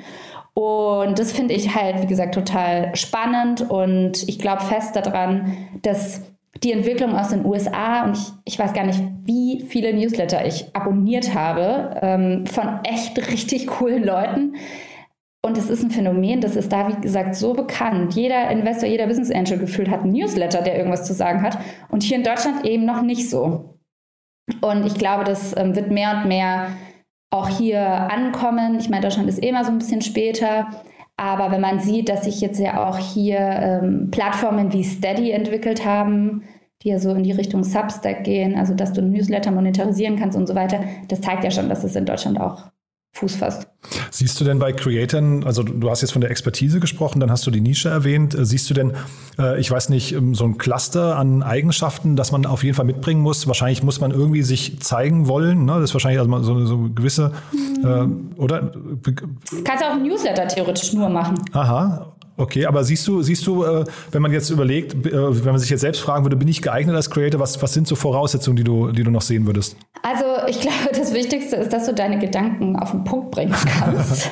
Und das finde ich halt, wie gesagt, total spannend und ich glaube fest daran, dass die Entwicklung aus den USA und ich, ich weiß gar nicht, wie viele Newsletter ich abonniert habe ähm, von echt richtig coolen Leuten. Und es ist ein Phänomen, das ist da, wie gesagt, so bekannt. Jeder Investor, jeder Business Angel gefühlt hat einen Newsletter, der irgendwas zu sagen hat. Und hier in Deutschland eben noch nicht so. Und ich glaube, das ähm, wird mehr und mehr auch hier ankommen. Ich meine, Deutschland ist eh immer so ein bisschen später. Aber wenn man sieht, dass sich jetzt ja auch hier ähm, Plattformen wie Steady entwickelt haben, die ja so in die Richtung Substack gehen, also dass du Newsletter monetarisieren kannst und so weiter, das zeigt ja schon, dass es in Deutschland auch Fuß fasst. Siehst du denn bei Creatoren, also du hast jetzt von der Expertise gesprochen, dann hast du die Nische erwähnt, äh, siehst du denn, äh, ich weiß nicht, ähm, so ein Cluster an Eigenschaften, das man auf jeden Fall mitbringen muss? Wahrscheinlich muss man irgendwie sich zeigen wollen, ne? das ist wahrscheinlich also so, so gewisse, mhm. äh, oder? Kannst du auch ein Newsletter theoretisch nur machen. Aha, Okay, aber siehst du, siehst du, äh, wenn man jetzt überlegt, wenn man sich jetzt selbst fragen würde, bin ich geeignet als Creator, was, was sind so Voraussetzungen, die du, die du noch sehen würdest? Also ich glaube, das Wichtigste ist, dass du deine Gedanken auf den Punkt bringen kannst.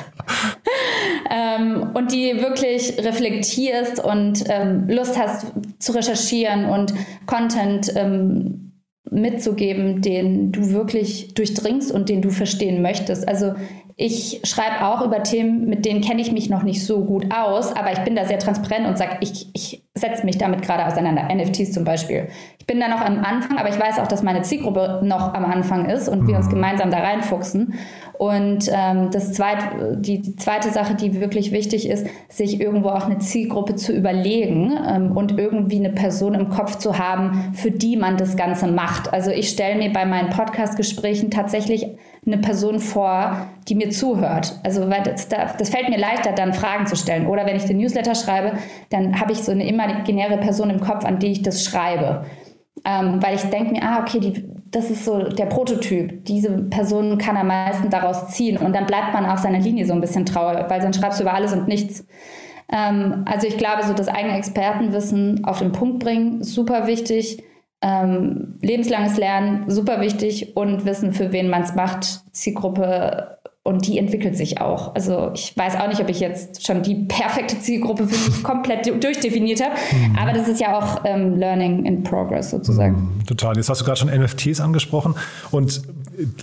ähm, und die wirklich reflektierst und ähm, Lust hast zu recherchieren und Content ähm, mitzugeben, den du wirklich durchdringst und den du verstehen möchtest. Also ich schreibe auch über Themen, mit denen kenne ich mich noch nicht so gut aus, aber ich bin da sehr transparent und sage, ich, ich setze mich damit gerade auseinander. NFTs zum Beispiel. Ich bin da noch am Anfang, aber ich weiß auch, dass meine Zielgruppe noch am Anfang ist und wir uns mhm. gemeinsam da reinfuchsen. Und ähm, das zweite, die, die, zweite Sache, die wirklich wichtig ist, sich irgendwo auch eine Zielgruppe zu überlegen ähm, und irgendwie eine Person im Kopf zu haben, für die man das Ganze macht. Also ich stelle mir bei meinen Podcast-Gesprächen tatsächlich eine Person vor, die mir zuhört. Also weil das, das fällt mir leichter, dann Fragen zu stellen. Oder wenn ich den Newsletter schreibe, dann habe ich so eine imaginäre Person im Kopf, an die ich das schreibe. Ähm, weil ich denke mir, ah, okay, die, das ist so der Prototyp. Diese Person kann am meisten daraus ziehen. Und dann bleibt man auf seiner Linie so ein bisschen trauer, weil sonst schreibst du über alles und nichts. Ähm, also ich glaube, so das eigene Expertenwissen auf den Punkt bringen, super wichtig ähm, lebenslanges Lernen, super wichtig und wissen, für wen man es macht, Zielgruppe und die entwickelt sich auch. Also ich weiß auch nicht, ob ich jetzt schon die perfekte Zielgruppe für mich komplett durchdefiniert habe, mhm. aber das ist ja auch ähm, Learning in Progress sozusagen. Mhm, total. Jetzt hast du gerade schon NFTs angesprochen und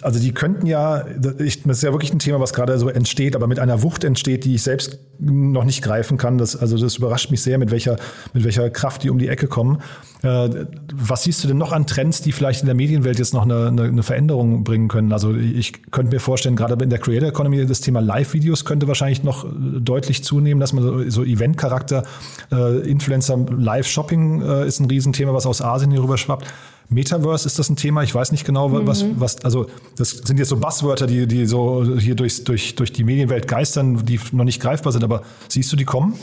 also die könnten ja, das ist ja wirklich ein Thema, was gerade so entsteht, aber mit einer Wucht entsteht, die ich selbst noch nicht greifen kann. Das, also das überrascht mich sehr, mit welcher, mit welcher Kraft die um die Ecke kommen. Äh, was siehst du denn noch an Trends, die vielleicht in der Medienwelt jetzt noch eine, eine, Veränderung bringen können? Also ich könnte mir vorstellen, gerade in der Creator Economy, das Thema Live-Videos könnte wahrscheinlich noch deutlich zunehmen, dass man so, so Event-Charakter, äh, Influencer, Live-Shopping äh, ist ein Riesenthema, was aus Asien hier rüber schwappt. Metaverse ist das ein Thema? Ich weiß nicht genau, was, mhm. was, also das sind jetzt so Buzzwörter, die, die so hier durch, durch, durch die Medienwelt geistern, die noch nicht greifbar sind, aber siehst du die kommen?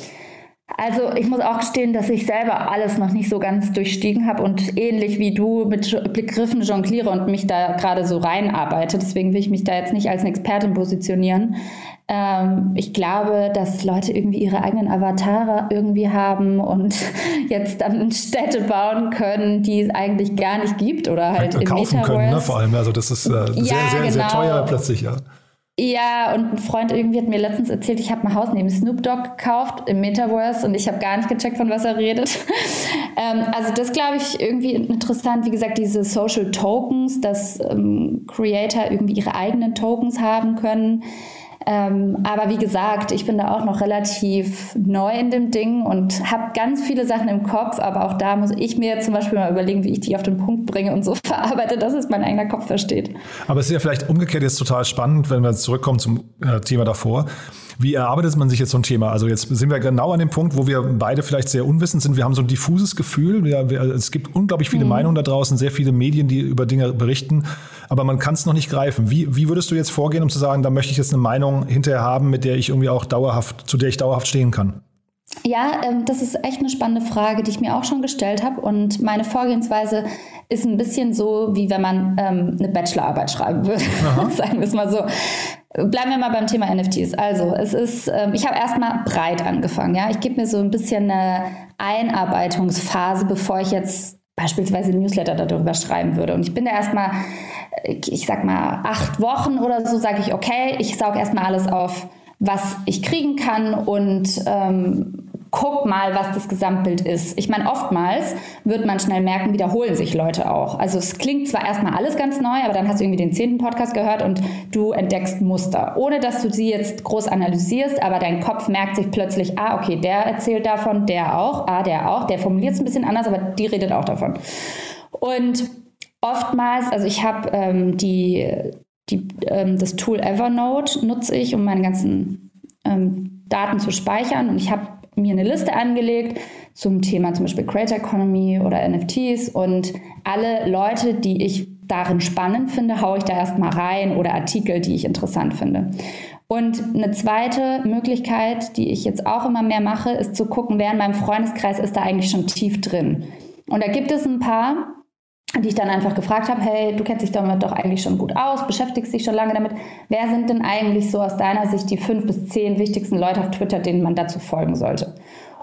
Also ich muss auch gestehen, dass ich selber alles noch nicht so ganz durchstiegen habe und ähnlich wie du mit Begriffen jongliere und mich da gerade so reinarbeite. Deswegen will ich mich da jetzt nicht als eine Expertin positionieren. Ähm, ich glaube, dass Leute irgendwie ihre eigenen Avatare irgendwie haben und jetzt dann Städte bauen können, die es eigentlich gar nicht gibt oder halt im kaufen Metaverse. können, ne? vor allem. Also das ist äh, ja, sehr, sehr, genau. sehr teuer plötzlich, ja. Ja, und ein Freund irgendwie hat mir letztens erzählt, ich habe ein Haus neben Snoop Dogg gekauft im Metaverse und ich habe gar nicht gecheckt, von was er redet. ähm, also das glaube ich irgendwie interessant. Wie gesagt, diese Social Tokens, dass ähm, Creator irgendwie ihre eigenen Tokens haben können. Ähm, aber wie gesagt, ich bin da auch noch relativ neu in dem Ding und habe ganz viele Sachen im Kopf, aber auch da muss ich mir zum Beispiel mal überlegen, wie ich die auf den Punkt bringe und so verarbeite, dass es mein eigener Kopf versteht. Aber es ist ja vielleicht umgekehrt jetzt total spannend, wenn wir zurückkommen zum äh, Thema davor. Wie erarbeitet man sich jetzt so ein Thema? Also jetzt sind wir genau an dem Punkt, wo wir beide vielleicht sehr unwissend sind. Wir haben so ein diffuses Gefühl. Wir, wir, es gibt unglaublich viele mhm. Meinungen da draußen, sehr viele Medien, die über Dinge berichten, aber man kann es noch nicht greifen. Wie, wie würdest du jetzt vorgehen, um zu sagen, da möchte ich jetzt eine Meinung hinterher haben, mit der ich irgendwie auch dauerhaft, zu der ich dauerhaft stehen kann? Ja, ähm, das ist echt eine spannende Frage, die ich mir auch schon gestellt habe. Und meine Vorgehensweise ist ein bisschen so, wie wenn man ähm, eine Bachelorarbeit schreiben würde. Sagen wir es mal so. Bleiben wir mal beim Thema NFTs. Also, es ist, ähm, ich habe erstmal breit angefangen. Ja, ich gebe mir so ein bisschen eine Einarbeitungsphase, bevor ich jetzt beispielsweise ein Newsletter darüber schreiben würde. Und ich bin da erstmal, ich sag mal, acht Wochen oder so, sage ich, okay, ich sauge erstmal alles auf, was ich kriegen kann und ähm, guck mal, was das Gesamtbild ist. Ich meine, oftmals wird man schnell merken, wiederholen sich Leute auch. Also es klingt zwar erstmal alles ganz neu, aber dann hast du irgendwie den zehnten Podcast gehört und du entdeckst Muster, ohne dass du sie jetzt groß analysierst, aber dein Kopf merkt sich plötzlich, ah, okay, der erzählt davon, der auch, ah, der auch, der formuliert es ein bisschen anders, aber die redet auch davon. Und oftmals, also ich habe ähm, die, die, ähm, das Tool Evernote nutze ich, um meine ganzen ähm, Daten zu speichern und ich habe mir eine Liste angelegt zum Thema zum Beispiel Creator Economy oder NFTs und alle Leute, die ich darin spannend finde, haue ich da erstmal rein oder Artikel, die ich interessant finde. Und eine zweite Möglichkeit, die ich jetzt auch immer mehr mache, ist zu gucken, wer in meinem Freundeskreis ist da eigentlich schon tief drin. Und da gibt es ein paar, die ich dann einfach gefragt habe, hey, du kennst dich damit doch eigentlich schon gut aus, beschäftigst dich schon lange damit. Wer sind denn eigentlich so aus deiner Sicht die fünf bis zehn wichtigsten Leute auf Twitter, denen man dazu folgen sollte?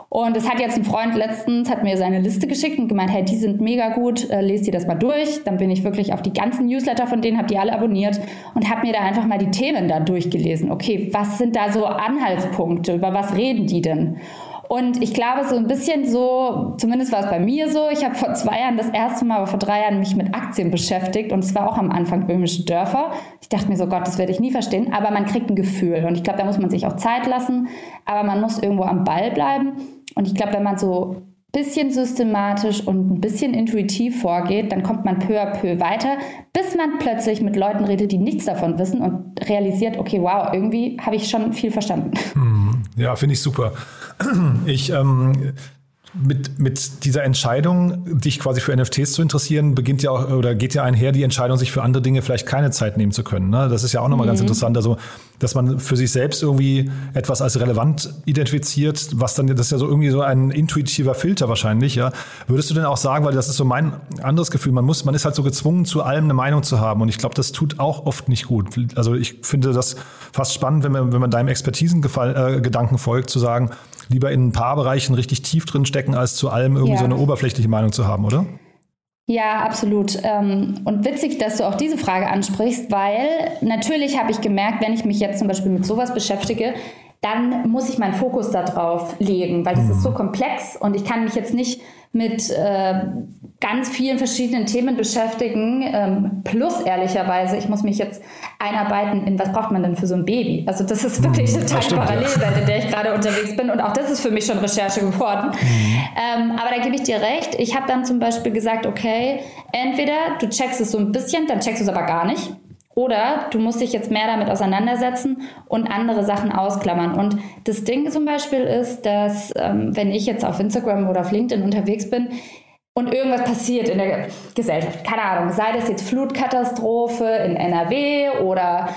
Und es hat jetzt ein Freund letztens, hat mir seine Liste geschickt und gemeint, hey, die sind mega gut, äh, lest dir das mal durch. Dann bin ich wirklich auf die ganzen Newsletter von denen, habe die alle abonniert und habe mir da einfach mal die Themen da durchgelesen. Okay, was sind da so Anhaltspunkte? Über was reden die denn? Und ich glaube, so ein bisschen so, zumindest war es bei mir so, ich habe vor zwei Jahren das erste Mal, aber vor drei Jahren mich mit Aktien beschäftigt und es war auch am Anfang böhmische Dörfer. Ich dachte mir so, Gott, das werde ich nie verstehen, aber man kriegt ein Gefühl und ich glaube, da muss man sich auch Zeit lassen, aber man muss irgendwo am Ball bleiben. Und ich glaube, wenn man so bisschen systematisch und ein bisschen intuitiv vorgeht, dann kommt man peu à peu weiter, bis man plötzlich mit Leuten redet, die nichts davon wissen und realisiert, okay, wow, irgendwie habe ich schon viel verstanden. Mhm. Ja, finde ich super. Ich ähm, mit, mit dieser Entscheidung, dich quasi für NFTs zu interessieren, beginnt ja auch oder geht ja einher die Entscheidung, sich für andere Dinge vielleicht keine Zeit nehmen zu können. Ne? Das ist ja auch nochmal mhm. ganz interessant. Also, dass man für sich selbst irgendwie etwas als relevant identifiziert, was dann, das ist ja so irgendwie so ein intuitiver Filter wahrscheinlich, ja. Würdest du denn auch sagen, weil das ist so mein anderes Gefühl, man muss, man ist halt so gezwungen, zu allem eine Meinung zu haben. Und ich glaube, das tut auch oft nicht gut. Also ich finde das fast spannend, wenn man, wenn man deinem Expertisengedanken äh, folgt, zu sagen, lieber in ein paar Bereichen richtig tief drin stecken, als zu allem irgendwie ja. so eine oberflächliche Meinung zu haben, oder? Ja, absolut. Ähm, und witzig, dass du auch diese Frage ansprichst, weil natürlich habe ich gemerkt, wenn ich mich jetzt zum Beispiel mit sowas beschäftige, dann muss ich meinen Fokus darauf legen, weil das ist so mhm. komplex und ich kann mich jetzt nicht mit äh, ganz vielen verschiedenen Themen beschäftigen. Ähm, plus ehrlicherweise, ich muss mich jetzt einarbeiten in, was braucht man denn für so ein Baby? Also das ist wirklich mhm, eine total Parallelwelt, ja. in der ich gerade unterwegs bin und auch das ist für mich schon Recherche geworden. Mhm. Ähm, aber da gebe ich dir recht. Ich habe dann zum Beispiel gesagt, okay, entweder du checkst es so ein bisschen, dann checkst du es aber gar nicht. Oder du musst dich jetzt mehr damit auseinandersetzen und andere Sachen ausklammern. Und das Ding zum Beispiel ist, dass ähm, wenn ich jetzt auf Instagram oder auf LinkedIn unterwegs bin und irgendwas passiert in der Gesellschaft, keine Ahnung, sei das jetzt Flutkatastrophe in NRW oder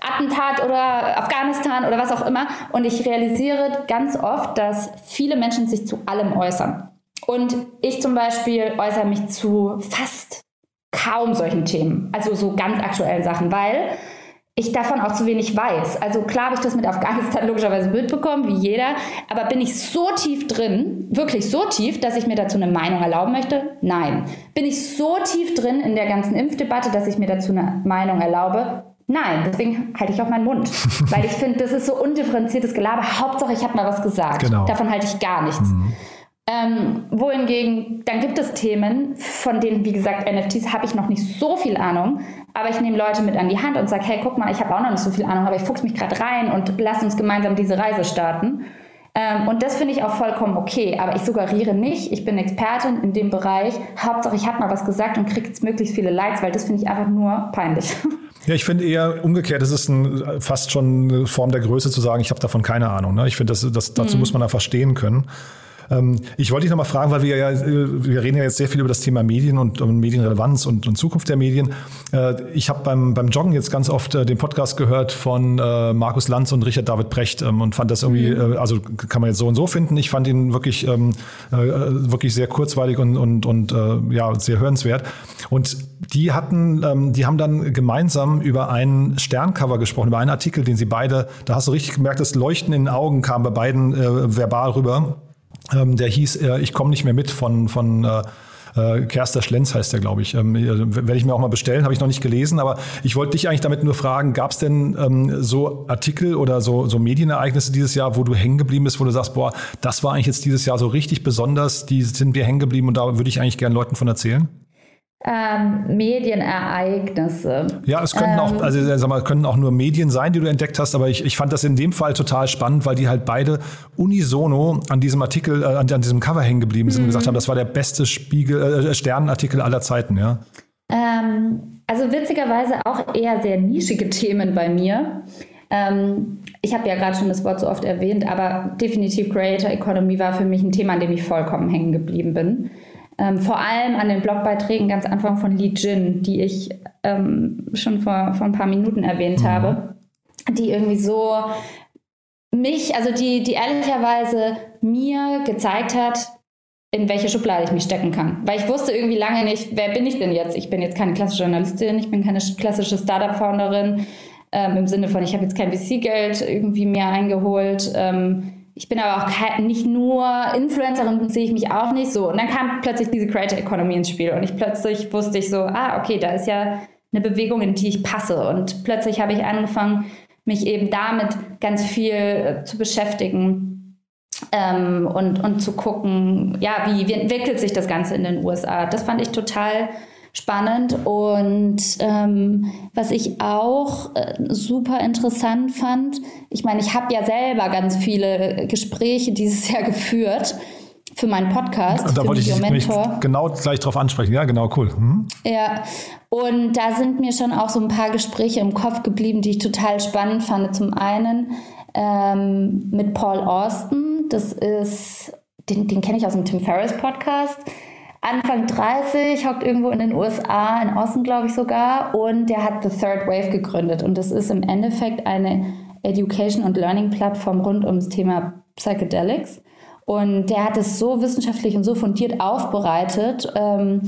Attentat oder Afghanistan oder was auch immer, und ich realisiere ganz oft, dass viele Menschen sich zu allem äußern. Und ich zum Beispiel äußere mich zu fast kaum solchen Themen, also so ganz aktuellen Sachen, weil ich davon auch zu wenig weiß. Also klar habe ich das mit Afghanistan logischerweise mitbekommen, wie jeder, aber bin ich so tief drin, wirklich so tief, dass ich mir dazu eine Meinung erlauben möchte? Nein. Bin ich so tief drin in der ganzen Impfdebatte, dass ich mir dazu eine Meinung erlaube? Nein, deswegen halte ich auch meinen Mund. Weil ich finde, das ist so undifferenziertes Gelaber. Hauptsache, ich habe mal was gesagt. Genau. Davon halte ich gar nichts. Mhm. Ähm, wohingegen, dann gibt es Themen, von denen, wie gesagt, NFTs habe ich noch nicht so viel Ahnung, aber ich nehme Leute mit an die Hand und sage, hey, guck mal, ich habe auch noch nicht so viel Ahnung, aber ich fuchs mich gerade rein und lass uns gemeinsam diese Reise starten. Ähm, und das finde ich auch vollkommen okay, aber ich suggeriere nicht, ich bin Expertin in dem Bereich, Hauptsache ich habe mal was gesagt und kriege jetzt möglichst viele Likes, weil das finde ich einfach nur peinlich. Ja, ich finde eher umgekehrt, es ist ein, fast schon eine Form der Größe zu sagen, ich habe davon keine Ahnung. Ne? Ich finde, das, das, dazu mhm. muss man einfach stehen können. Ähm, ich wollte dich nochmal fragen, weil wir ja, äh, wir reden ja jetzt sehr viel über das Thema Medien und, und Medienrelevanz und, und, Zukunft der Medien. Äh, ich habe beim, beim Joggen jetzt ganz oft äh, den Podcast gehört von Markus Lanz und Richard David Brecht ähm, und fand das irgendwie, mhm. also kann man jetzt so und so finden. Ich fand ihn wirklich, ähm, wirklich sehr kurzweilig und, und, und ja, sehr hörenswert. Und die hatten, die haben dann gemeinsam über einen Sterncover gesprochen, über einen Artikel, den sie beide, da hast du richtig gemerkt, das Leuchten in den Augen kam bei beiden verbal rüber. Ähm, der hieß äh, Ich komme nicht mehr mit von, von äh, äh Kerster Schlenz heißt der, glaube ich. Ähm, äh, werde ich mir auch mal bestellen, habe ich noch nicht gelesen, aber ich wollte dich eigentlich damit nur fragen, gab es denn ähm, so Artikel oder so, so Medienereignisse dieses Jahr, wo du hängen geblieben bist, wo du sagst, boah, das war eigentlich jetzt dieses Jahr so richtig besonders, die sind mir hängen geblieben und da würde ich eigentlich gerne Leuten von erzählen? Ähm, Medienereignisse. Ja, es können ähm, auch, also sag mal, können auch nur Medien sein, die du entdeckt hast, aber ich, ich fand das in dem Fall total spannend, weil die halt beide unisono an diesem Artikel, äh, an, an, diesem Cover hängen geblieben sind und gesagt haben, das war der beste Spiegel, äh, Sternenartikel aller Zeiten, ja. Ähm, also witzigerweise auch eher sehr nischige Themen bei mir. Ähm, ich habe ja gerade schon das Wort so oft erwähnt, aber definitiv Creator Economy war für mich ein Thema, an dem ich vollkommen hängen geblieben bin. Ähm, vor allem an den Blogbeiträgen ganz Anfang von Li Jin, die ich ähm, schon vor, vor ein paar Minuten erwähnt mhm. habe, die irgendwie so mich, also die, die ehrlicherweise mir gezeigt hat, in welche Schublade ich mich stecken kann. Weil ich wusste irgendwie lange nicht, wer bin ich denn jetzt? Ich bin jetzt keine klassische Journalistin, ich bin keine klassische Startup-Founderin, ähm, im Sinne von, ich habe jetzt kein VC-Geld irgendwie mir eingeholt. Ähm, ich bin aber auch nicht nur Influencerin, sehe ich mich auch nicht so. Und dann kam plötzlich diese Creator Economy ins Spiel und ich plötzlich wusste ich so, ah, okay, da ist ja eine Bewegung, in die ich passe. Und plötzlich habe ich angefangen, mich eben damit ganz viel äh, zu beschäftigen. ähm, und, und zu gucken, ja, wie, wie entwickelt sich das Ganze in den USA. Das fand ich total spannend. Und ähm, was ich auch äh, super interessant fand, ich meine, ich habe ja selber ganz viele Gespräche dieses Jahr geführt für meinen Podcast. Und da wollte ich mich genau gleich drauf ansprechen. Ja, genau, cool. Mhm. Ja, und da sind mir schon auch so ein paar Gespräche im Kopf geblieben, die ich total spannend fand. Zum einen ähm, mit Paul Austin, das ist, den, den kenne ich aus dem Tim Ferriss Podcast. Anfang 30, hockt irgendwo in den USA, in Austin glaube ich sogar, und der hat The Third Wave gegründet. Und das ist im Endeffekt eine Education- und Learning-Plattform rund ums Thema Psychedelics. Und der hat es so wissenschaftlich und so fundiert aufbereitet. Ähm,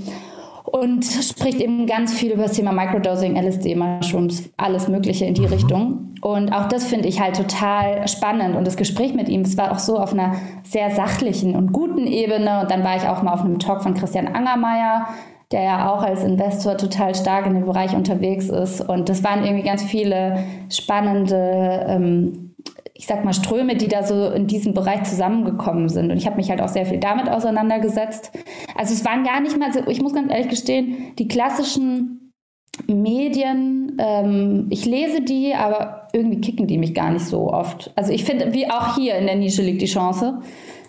und spricht eben ganz viel über das Thema Microdosing, LSD, Mushrooms, alles Mögliche in die mhm. Richtung. Und auch das finde ich halt total spannend. Und das Gespräch mit ihm, es war auch so auf einer sehr sachlichen und guten Ebene. Und dann war ich auch mal auf einem Talk von Christian Angermeier, der ja auch als Investor total stark in dem Bereich unterwegs ist. Und das waren irgendwie ganz viele spannende ähm, ich sag mal, Ströme, die da so in diesem Bereich zusammengekommen sind. Und ich habe mich halt auch sehr viel damit auseinandergesetzt. Also es waren gar nicht mal so, ich muss ganz ehrlich gestehen, die klassischen Medien, ähm, ich lese die, aber irgendwie kicken die mich gar nicht so oft. Also ich finde, wie auch hier in der Nische liegt die Chance.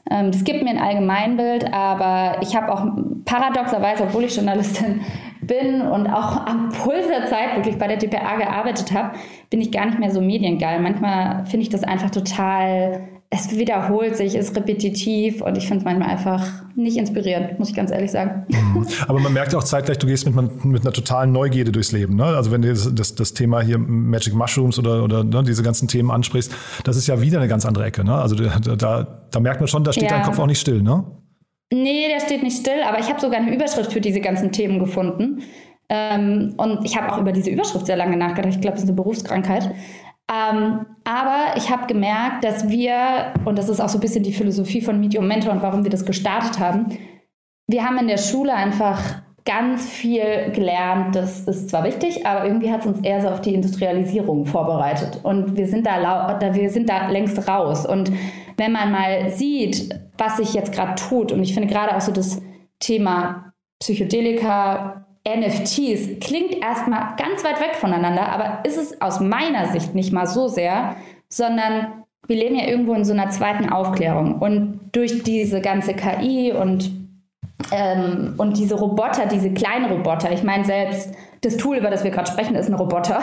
Ähm, das gibt mir ein Allgemeinbild, aber ich habe auch paradoxerweise, obwohl ich Journalistin bin und auch am Puls der Zeit wirklich bei der DPA gearbeitet habe, bin ich gar nicht mehr so mediengeil. Manchmal finde ich das einfach total, es wiederholt sich, ist repetitiv und ich finde es manchmal einfach nicht inspirierend, muss ich ganz ehrlich sagen. Mhm. Aber man merkt auch zeitgleich, du gehst mit, mit einer totalen Neugierde durchs Leben. Ne? Also wenn du das, das, das, Thema hier Magic Mushrooms oder, oder ne, diese ganzen Themen ansprichst, das ist ja wieder eine ganz andere Ecke. Ne? Also da, da, da merkt man schon, da steht ja. dein Kopf auch nicht still. Ne? Nee, der steht nicht still, aber ich habe sogar eine Überschrift für diese ganzen Themen gefunden. Ähm, und ich habe auch über diese Überschrift sehr lange nachgedacht. Ich glaube, das ist eine Berufskrankheit. Ähm, aber ich habe gemerkt, dass wir, und das ist auch so ein bisschen die Philosophie von Medium Mentor und warum wir das gestartet haben, wir haben in der Schule einfach ganz viel gelernt. Das ist zwar wichtig, aber irgendwie hat es uns eher so auf die Industrialisierung vorbereitet. Und wir sind da, wir sind da längst raus. Und wenn man mal sieht, was sich jetzt gerade tut, und ich finde gerade auch so das Thema Psychedelika, NFTs klingt erstmal ganz weit weg voneinander, aber ist es aus meiner Sicht nicht mal so sehr, sondern wir leben ja irgendwo in so einer zweiten Aufklärung. Und durch diese ganze KI und ähm, und diese Roboter, diese kleinen Roboter, ich meine selbst das Tool, über das wir gerade sprechen, ist ein Roboter.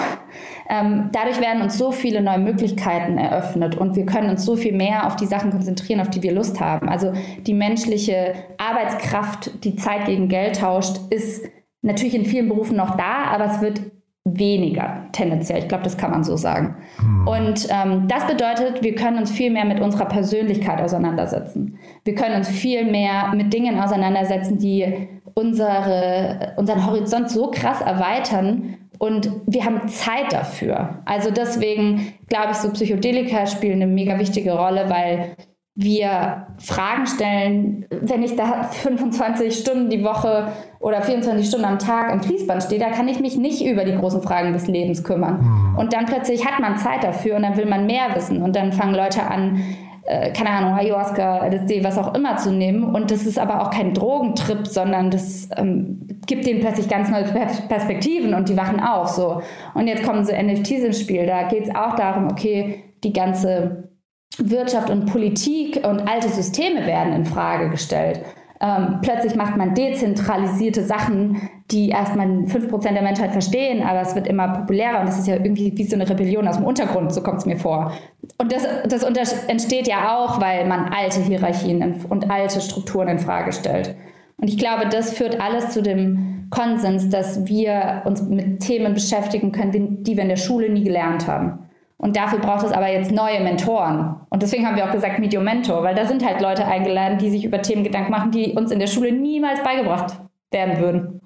Ähm, dadurch werden uns so viele neue Möglichkeiten eröffnet und wir können uns so viel mehr auf die Sachen konzentrieren, auf die wir Lust haben. Also die menschliche Arbeitskraft, die Zeit gegen Geld tauscht, ist natürlich in vielen Berufen noch da, aber es wird weniger tendenziell. Ich glaube, das kann man so sagen. Hm. Und ähm, das bedeutet, wir können uns viel mehr mit unserer Persönlichkeit auseinandersetzen. Wir können uns viel mehr mit Dingen auseinandersetzen, die unsere, unseren Horizont so krass erweitern. Und wir haben Zeit dafür. Also deswegen glaube ich, so Psychedelika spielen eine mega wichtige Rolle, weil wir Fragen stellen, wenn ich da 25 Stunden die Woche oder 24 Stunden am Tag am Fließband stehe, da kann ich mich nicht über die großen Fragen des Lebens kümmern. Mhm. Und dann plötzlich hat man Zeit dafür und dann will man mehr wissen und dann fangen Leute an, äh, keine Ahnung, Ayahuasca, LSD, was auch immer zu nehmen. Und das ist aber auch kein Drogentrip, sondern das ähm, gibt denen plötzlich ganz neue Perspektiven und die wachen auf. So. Und jetzt kommen so NFTs ins Spiel. Da geht es auch darum, okay, die ganze Wirtschaft und Politik und alte Systeme werden in Frage gestellt. Ähm, plötzlich macht man dezentralisierte Sachen, die erstmal 5% der Menschheit verstehen, aber es wird immer populärer und das ist ja irgendwie wie so eine Rebellion aus dem Untergrund, so kommt es mir vor. Und das, das entsteht ja auch, weil man alte Hierarchien und alte Strukturen in Frage stellt. Und ich glaube, das führt alles zu dem Konsens, dass wir uns mit Themen beschäftigen können, die wir in der Schule nie gelernt haben. Und dafür braucht es aber jetzt neue Mentoren. Und deswegen haben wir auch gesagt Medium Mentor, weil da sind halt Leute eingeladen, die sich über Themen Gedanken machen, die uns in der Schule niemals beigebracht werden würden.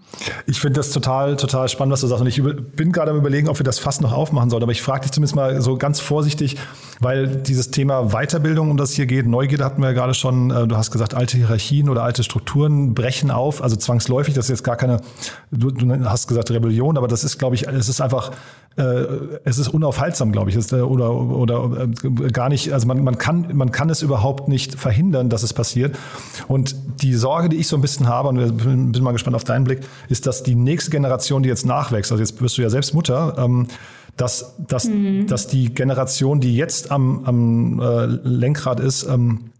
Ich finde das total, total spannend, was du sagst. Und ich bin gerade am überlegen, ob wir das fast noch aufmachen sollen. Aber ich frage dich zumindest mal so ganz vorsichtig, weil dieses Thema Weiterbildung, um das hier geht, Neugierde hatten wir ja gerade schon, äh, du hast gesagt, alte Hierarchien oder alte Strukturen brechen auf, also zwangsläufig, das ist jetzt gar keine, du, hast gesagt Rebellion, aber das ist, glaube ich, es ist einfach äh, es ist unaufhaltsam, glaube ich, äh, oder, oder äh, gar nicht, also man, man, kann, man kann es überhaupt nicht verhindern, dass es passiert. Und die Sorge, die ich so ein bisschen habe, und bin mal gespannt auf deinen Blick, ist, dass die nächste Generation, die jetzt nachwächst, also jetzt wirst du ja selbst Mutter, ähm, dass, dass, mhm. dass die Generation, die jetzt am, am äh, Lenkrad ist, ähm,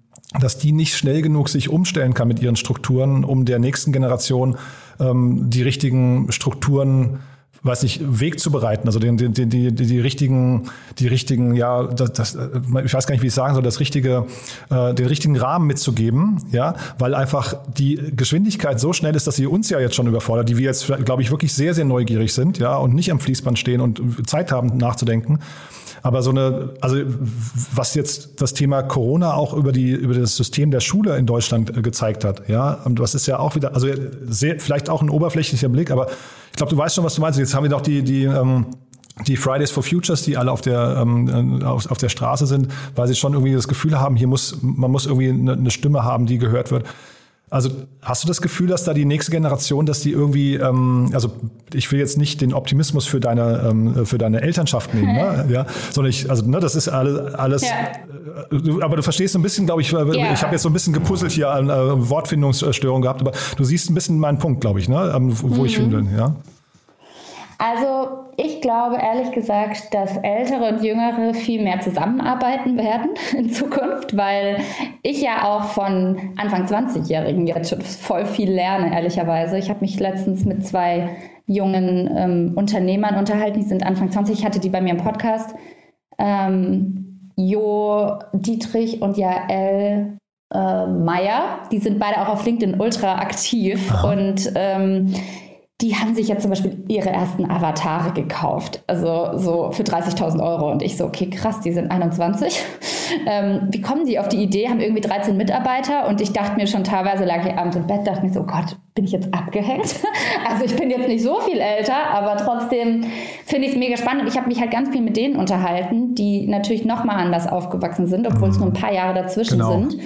dass die nicht schnell genug sich umstellen kann mit ihren Strukturen, um der nächsten Generation ähm, die richtigen Strukturen weiß nicht, Weg zu bereiten, also den, den, die, die, die richtigen, die richtigen, ja, das, das, ich weiß gar nicht, wie ich sagen soll, das richtige, äh, den richtigen Rahmen mitzugeben, ja, weil einfach die Geschwindigkeit so schnell ist, dass sie uns ja jetzt schon überfordert, die wir jetzt, glaube ich, wirklich sehr, sehr neugierig sind, ja, und nicht am Fließband stehen und Zeit haben nachzudenken. Aber so eine, also was jetzt das Thema Corona auch über die über das System der Schule in Deutschland äh, gezeigt hat, ja, und was ist ja auch wieder, also sehr, vielleicht auch ein oberflächlicher Blick, aber ich glaube, du weißt schon, was du meinst. Jetzt haben wir noch die, die, ähm, die Fridays for Futures, die alle auf der, ähm, auf, auf der Straße sind, weil sie schon irgendwie das Gefühl haben, hier muss, man muss irgendwie eine, eine Stimme haben, die gehört wird. Also hast du das Gefühl, dass da die nächste Generation, dass die irgendwie, ähm, also ich will jetzt nicht den Optimismus für deine ähm, für deine Elternschaft nehmen, ne? ja, sondern ich, also ne, das ist alles, alles ja. äh, aber du verstehst so ein bisschen, glaube ich, ja. ich habe jetzt so ein bisschen gepuzzelt hier an äh, Wortfindungsstörung gehabt, aber du siehst ein bisschen meinen Punkt, glaube ich, ne, ähm, wo mhm. ich finde, ja. Also ich glaube ehrlich gesagt, dass Ältere und Jüngere viel mehr zusammenarbeiten werden in Zukunft, weil ich ja auch von Anfang 20-Jährigen jetzt schon voll viel lerne, ehrlicherweise. Ich habe mich letztens mit zwei jungen ähm, Unternehmern unterhalten, die sind Anfang 20, ich hatte die bei mir im Podcast. Ähm, Jo Dietrich und Jael äh, Meyer, die sind beide auch auf LinkedIn ultra aktiv Aha. und ähm, die haben sich ja zum Beispiel ihre ersten Avatare gekauft, also so für 30.000 Euro. Und ich so, okay, krass, die sind 21. Ähm, wie kommen die auf die Idee? Haben irgendwie 13 Mitarbeiter und ich dachte mir schon teilweise, lag ich abends im Bett, dachte mir so, oh Gott, bin ich jetzt abgehängt? also ich bin jetzt nicht so viel älter, aber trotzdem finde ich es mega spannend. Ich habe mich halt ganz viel mit denen unterhalten, die natürlich nochmal anders aufgewachsen sind, obwohl es nur ein paar Jahre dazwischen genau. sind.